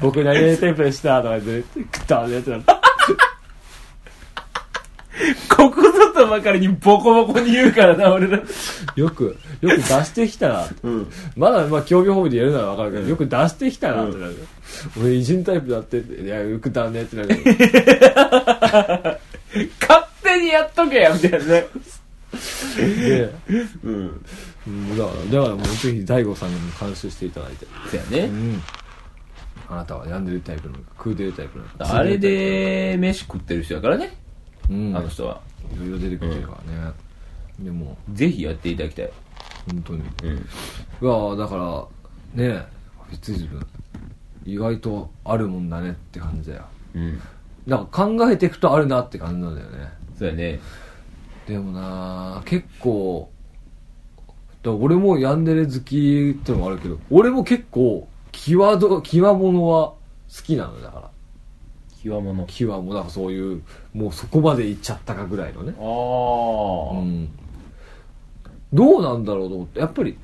僕何々テンプレしたとか言って、くったねってなって。ここぞとばかりにボコボコに言うからな、俺ら。よく、よく出してきたら、うん。まだまあ興味本位でやるならわかるけど、よく出してきたらってなる。俺偉人タイプだっていや、よくだねってなる。勝手にやっとけや、みたいなね。で、うん。うんだから、だからもうぜひ大悟さんにも監修していただいて。そうやね。うん。あなたは病んでるタイプなのか、食うてるタイプなのか。あれで、飯食ってる人やからね。うんあの人は。いろいろ出てくるからね、でもぜひやっていただきたい。本当にうん。いやだからねフェチズム意外とあるもんだねって感じだようん。なんか考えていくとあるなって感じなんだよねそうやね。でもな結構だ俺もヤンデレ好きってのもあるけど俺も結構際ど際物は好きなのだから極物。際もなんかそういうもうそこまで行っちゃったかぐらいのねああ。うんどうなんだろうと思ってやっぱり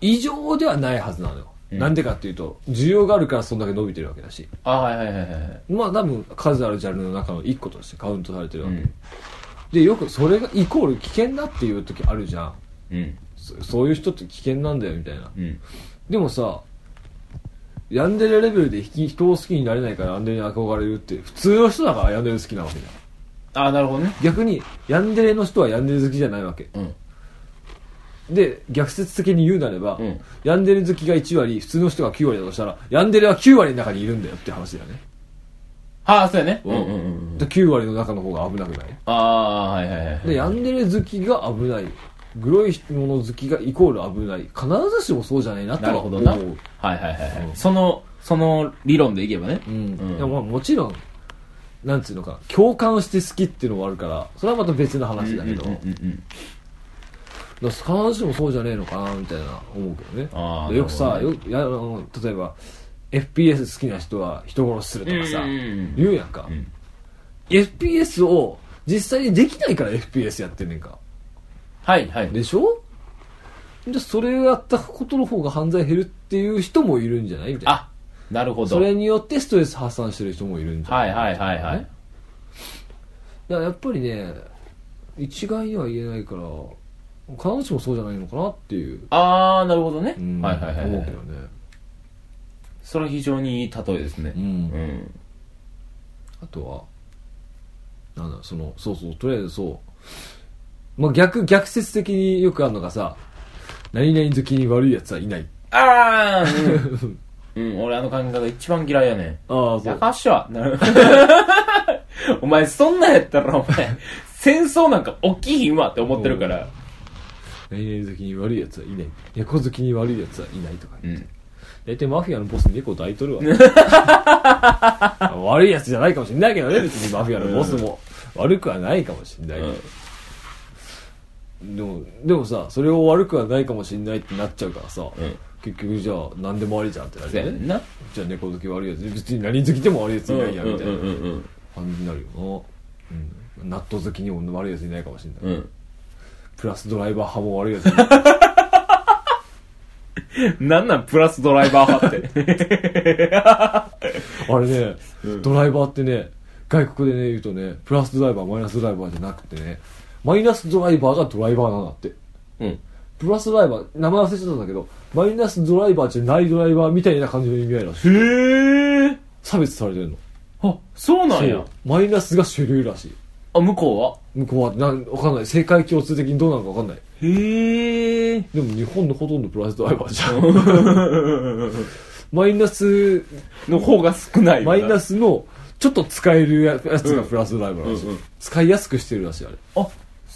異常ではないはずなのよ、うんなんでかっていうと需要があるからそんだけ伸びてるわけだしあはいはいはいはい。まあ多分数あるジャンルの中の一個としてカウントされてるわけ、うん。でよくそれがイコール危険だっていう時あるじゃんうん。そそういう人って危険なんだよみたいなうん。でもさヤンデレレベルで人人を好きになれないからヤンデレに憧れるって普通の人だからヤンデレ好きなわけじゃんああ、なるほどね。逆にヤンデレの人はヤンデレ好きじゃないわけうん。で逆説的に言うなれば、うんヤンデレ好きが1割普通の人が9割だとしたらヤンデレは9割の中にいるんだよって話だよね、ああ、そうやね。うんうんうんうん。で9割の中の方が危なくない？ああ、はいはいはい。でヤンデレ好きが危ないグロいもの好きがイコール危ない。必ずしもそうじゃないなとは思うなるほどな。はいはいはいはい。その、その理論でいけばね。うん。うん。でもまあもちろんなんていうのか共感して好きっていうのもあるからそれはまた別の話だけど、うんうんうんうんだから必ずしもそうじゃねえのかなみたいな思うけどね。あーでよくさ、なるほよやあの例えば FPS 好きな人は人殺しするとかさ、うんうんうん言うやんか、うん。FPS を実際にできないから FPS やってんねんかはいはい。でしょ？でそれをやったことの方が犯罪減るっていう人もいるんじゃない？みたいなあ、なるほど。それによってストレス発散してる人もいるんじゃない？はいはいはいはい。だからやっぱりね一概には言えないから必ずしもそうじゃないのかなっていう、ああ、なるほどね。うんはいはいはいはい。思うけどねそれは非常にいい例えですね。うんうん。あとはなんだそのそうそうとりあえずそうまあ逆逆説的によくあるのがさ何々好きに悪い奴はいないああ、うん。うん、俺あの感覚が一番嫌いやねん。ああやかしは？な るお前そんなんやったらお前、戦争なんか起きひんわって思ってるから。何々好きに悪い奴はいない猫好きに悪い奴はいないとか言って、うん。大体マフィアのボス猫抱いとるわ 悪い奴じゃないかもしれないけどね別にマフィアのボスも悪くはないかもしれないけど、でもでもさそれを悪くはないかもしれないってなっちゃうからさ、うん。結局じゃあ何でもありじゃんってなるよね。じゃあ猫好き悪いやつ別に何好きでも悪いやついないやみたいな感じになるよな、うん、納豆好きにも悪いやついないかもしれない、うん。うん。プラスドライバー派も悪いやついない なんなんプラスドライバー派って。あれね、うんドライバーってね、外国でね、言うとね、プラスドライバー、マイナスドライバーじゃなくてね、マイナスドライバーがドライバーなんだって。うん。プラスドライバー、名前忘れちゃったんだけど、マイナスドライバーじゃないドライバーみたいな感じの意味合いらしい。へえ。差別されてるの。あ、そうなんや。マイナスが主流らしい。あ、向こ向こうは、なん、わかんない。世界共通的にどうなのかわかんない。うはへえ。でも日本のほとんどプラスドライバーじゃん。マイナス、の方が少ないマイナス。スの、ちょっと使えるやつがプラスドライバーらしい。うんうん使いやすくしてるらしい、あれ。あ、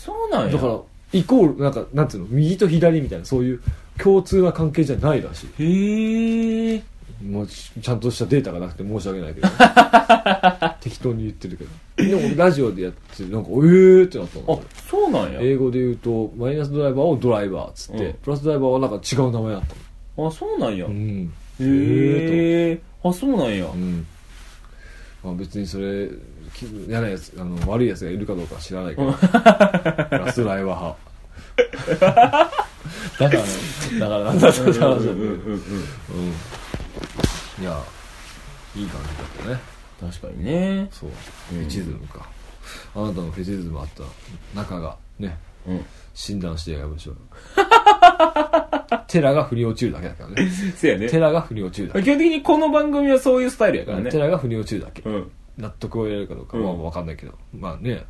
そうなんや。だから、イコール、なんか、なんていうの、右と左みたいな、そういう共通な関係じゃないらしい。へえ。もうち、ちゃんとしたデータがなくて申し訳ないけど、適当に言ってるけど。でも、ラジオでやって、なんか、えーってなったあの。、そうなんや。英語で言うと、マイナスドライバーをドライバーっつって、うんプラスドライバーはなんか違う名前だったあ、そうなんや。の。うん。へへえ。あ、そうなんやと。う。ん。まあ別にそれ、き嫌なやつ、あの、悪いやつがいるかどうかは知らないけど、プラスドライバー派。だからね、だからなんだ。いや、いい感じだったね。確かにね。そう。うんフェチズムか。あなたのフェチズムあった中が、ね、うん。診断してやりましょうよ。テラが腑に落ちるだけだからね。せやね。テラが腑に落ちるだ基本的にこの番組はそういうスタイルやからけ。ねテ。ラが腑に落ちるだけ。うん。納得を得られるかどうかうんはわかんないけど。まあね、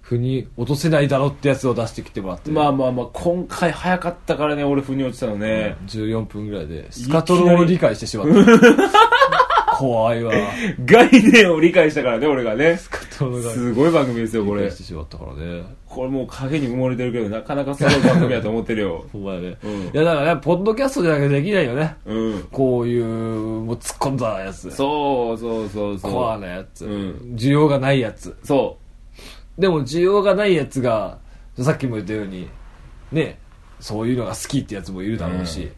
腑に落とせないだろってやつを出してきてもらって。まあまあまあ、今回早かったからね、俺腑に落ちたのね。14分ぐらいで、スカトロを理解してしまった。怖いわ概念を理解したからね、俺がね。人のがすごい番組ですよ、これ理解し。てしまったからねこれもう影に埋もれてるけど、なかなかすごい番組だと思ってるよ。お前ね、うん。いやだからねポッドキャストじゃなきゃできないよね。うん。こういうもう突っ込んだやつ。そうそうそう。そう。コアなやつ、うん。需要がないやつ。そでも需要がないやつがさっきも言ったようにねそういうのが好きってやつもいるだろうし、うん。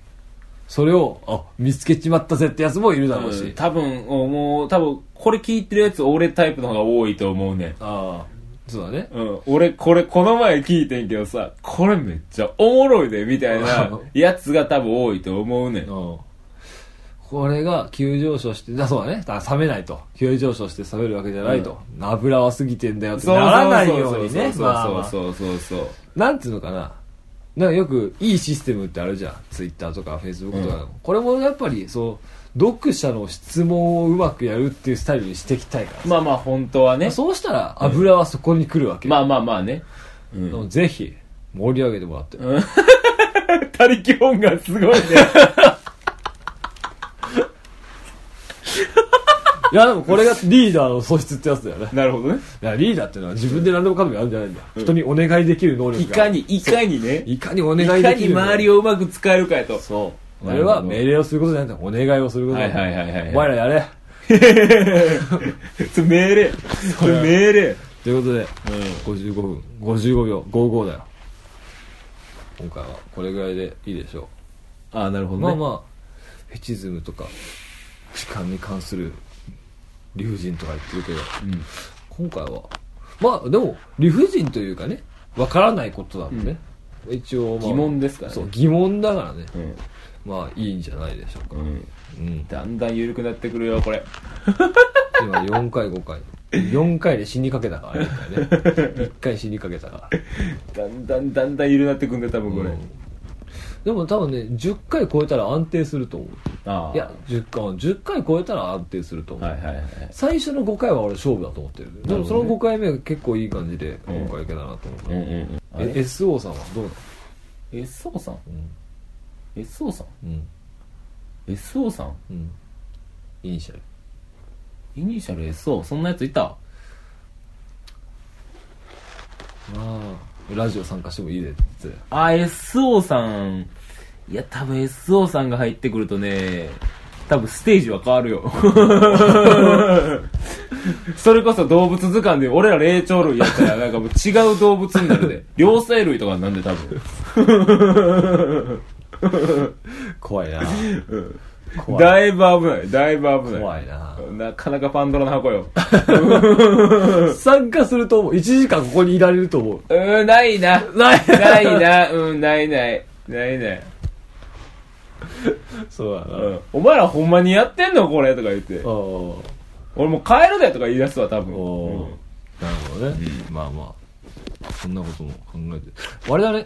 それをあ見つけちまったぜってやつもいるう。だろうし、うん。多分、もう、多分、これ聞いてるやつ、俺タイプの方が多いと思うね。ん。ああそうだねうん。俺、これ、この前聞いてんけどさ、これめっちゃおもろいで、みたいなやつが多分多いと思うねん。うんこれが急上昇して、だそうだね。だから冷めないと。急上昇して冷めるわけじゃないと。油は過ぎてんだよってならないようにね。そうまあまあそうそうそうそう。なんつうのかな。なんかよくいいシステムってあるじゃん。ツイッターとかフェイスブックとか、これもやっぱりそう、読者の質問をうまくやるっていうスタイルにしていきたいからさまあまあ、本当はね。そうしたら油はそこに来るわけ。まあまあまあね。うでん。もぜひ盛り上げてもらって。他力本がすごいね。いやでもこれがリーダーの素質ってやつだよね。なるほどね。いやリーダーっていうのは自分で何でもかんでもやるんじゃないんだよ。人にお願いできる能力が。いかに、いかにね。いかにお願いかにいできる周りをうまく使えるかやと。そう。なるほどあれは命令をすることじゃないんだよ。お願いをすることなんだよはいはいはいお前らやれ。それ命令。それ命令。ということで、55分、55秒、55だよ。今回はこれぐらいでいいでしょああ、なるほう。どね。まあまあ、フェチズムとか、時間に関する理不尽とか言ってるけど、うん。今回は、まあでも、理不尽というかね、わからないことなんでね。一応、まあ、疑問ですからねそう、疑問だからね。うん。まあいいんじゃないでしょうか。うん。うん。だんだん緩くなってくるよ、これ。今4回5回4回で死にかけたからね1回ね1回死にかけたから だんだんだんだん緩くなってくんだよ、多分これ。うんでも多分ね10回超えたら安定すると思うああ。いや10回10回超えたら安定すると思う、はいはいはい。最初の5回は俺勝負だと思ってるでもその5回目が結構いい感じでうん今回いけたなと思う、うんうんうん。あえ？れ SO さんはどうなの ?SO さん？うん ?SO さうんん ?SO さん？うんイニシャルイニシャル SO? そんなやついた？ああラジオ参加してもいいでってあ、SO さん。いや、多分 SO さんが入ってくるとね、多分ステージは変わるよ。それこそ動物図鑑で俺ら霊長類やったらなんかもう違う動物になるで。両生類とかなんで多分。怖いな怖いだいぶ危ない。だいぶ危ない。怖いななかなかパンドラの箱よ。参加すると思う1時間ここにいられると思ううーん、ないな。ないないな。うん、ないない。ないない。そうだな、うん。お前らほんまにやってんのこれとか言って。お俺もう帰るでとか言い出すわ、多分。おーなるほどね、まあまあそんなことも考えて我々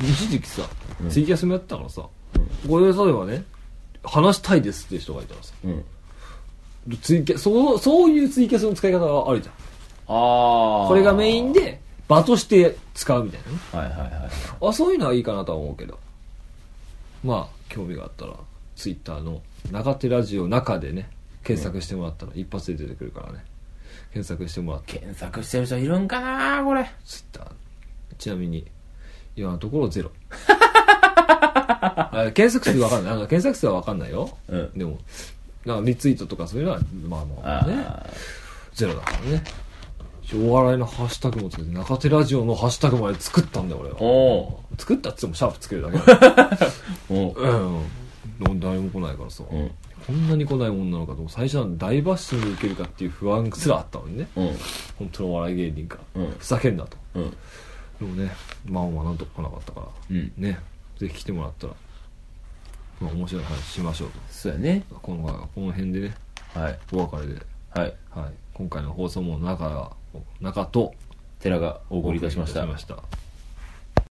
一時期さツイキャスもやってたからさ、これ例えばね話したいですって人がいたらさうん。うん。ツイキャそうそういうツイキャスの使い方があるじゃんああ。これがメイン。で場として使うみたいなねはいはいはい。あそういうのはいいかなとは思うけどまあ興味があったらツイッターの中手ラジオ中でね検索してもらったら一発で出てくるからね検索してもらって検索してる人いるんかなこれ。ツイッターちなみに今のところゼロ あ検索数わかんない。あの検索数はわかんないよ、うん。でもなんかリツイートとかそういうのはまあまあね。あゼロだからね。お笑いのハッシュタグもつけて中手ラジオのハッシュタグまで作ったんだよ俺は。作ったっつってもシャープつけるだけだー おー。うん。誰も来ないからさ、うん。こんなに来ないもんなのかと。最初は大バッシング受けるかっていう不安すらあったのにね。うん。本当のお笑い芸人か、うん。ふざけんなと。うん。でもねまあまあなんとか来なかったから。うん。ねぜひ来てもらったら、まあ、面白い話しましょうそうやね。とこのこの辺でねはい。お別れで、はい。はい、今回の放送も中が中と寺がお送りいたしました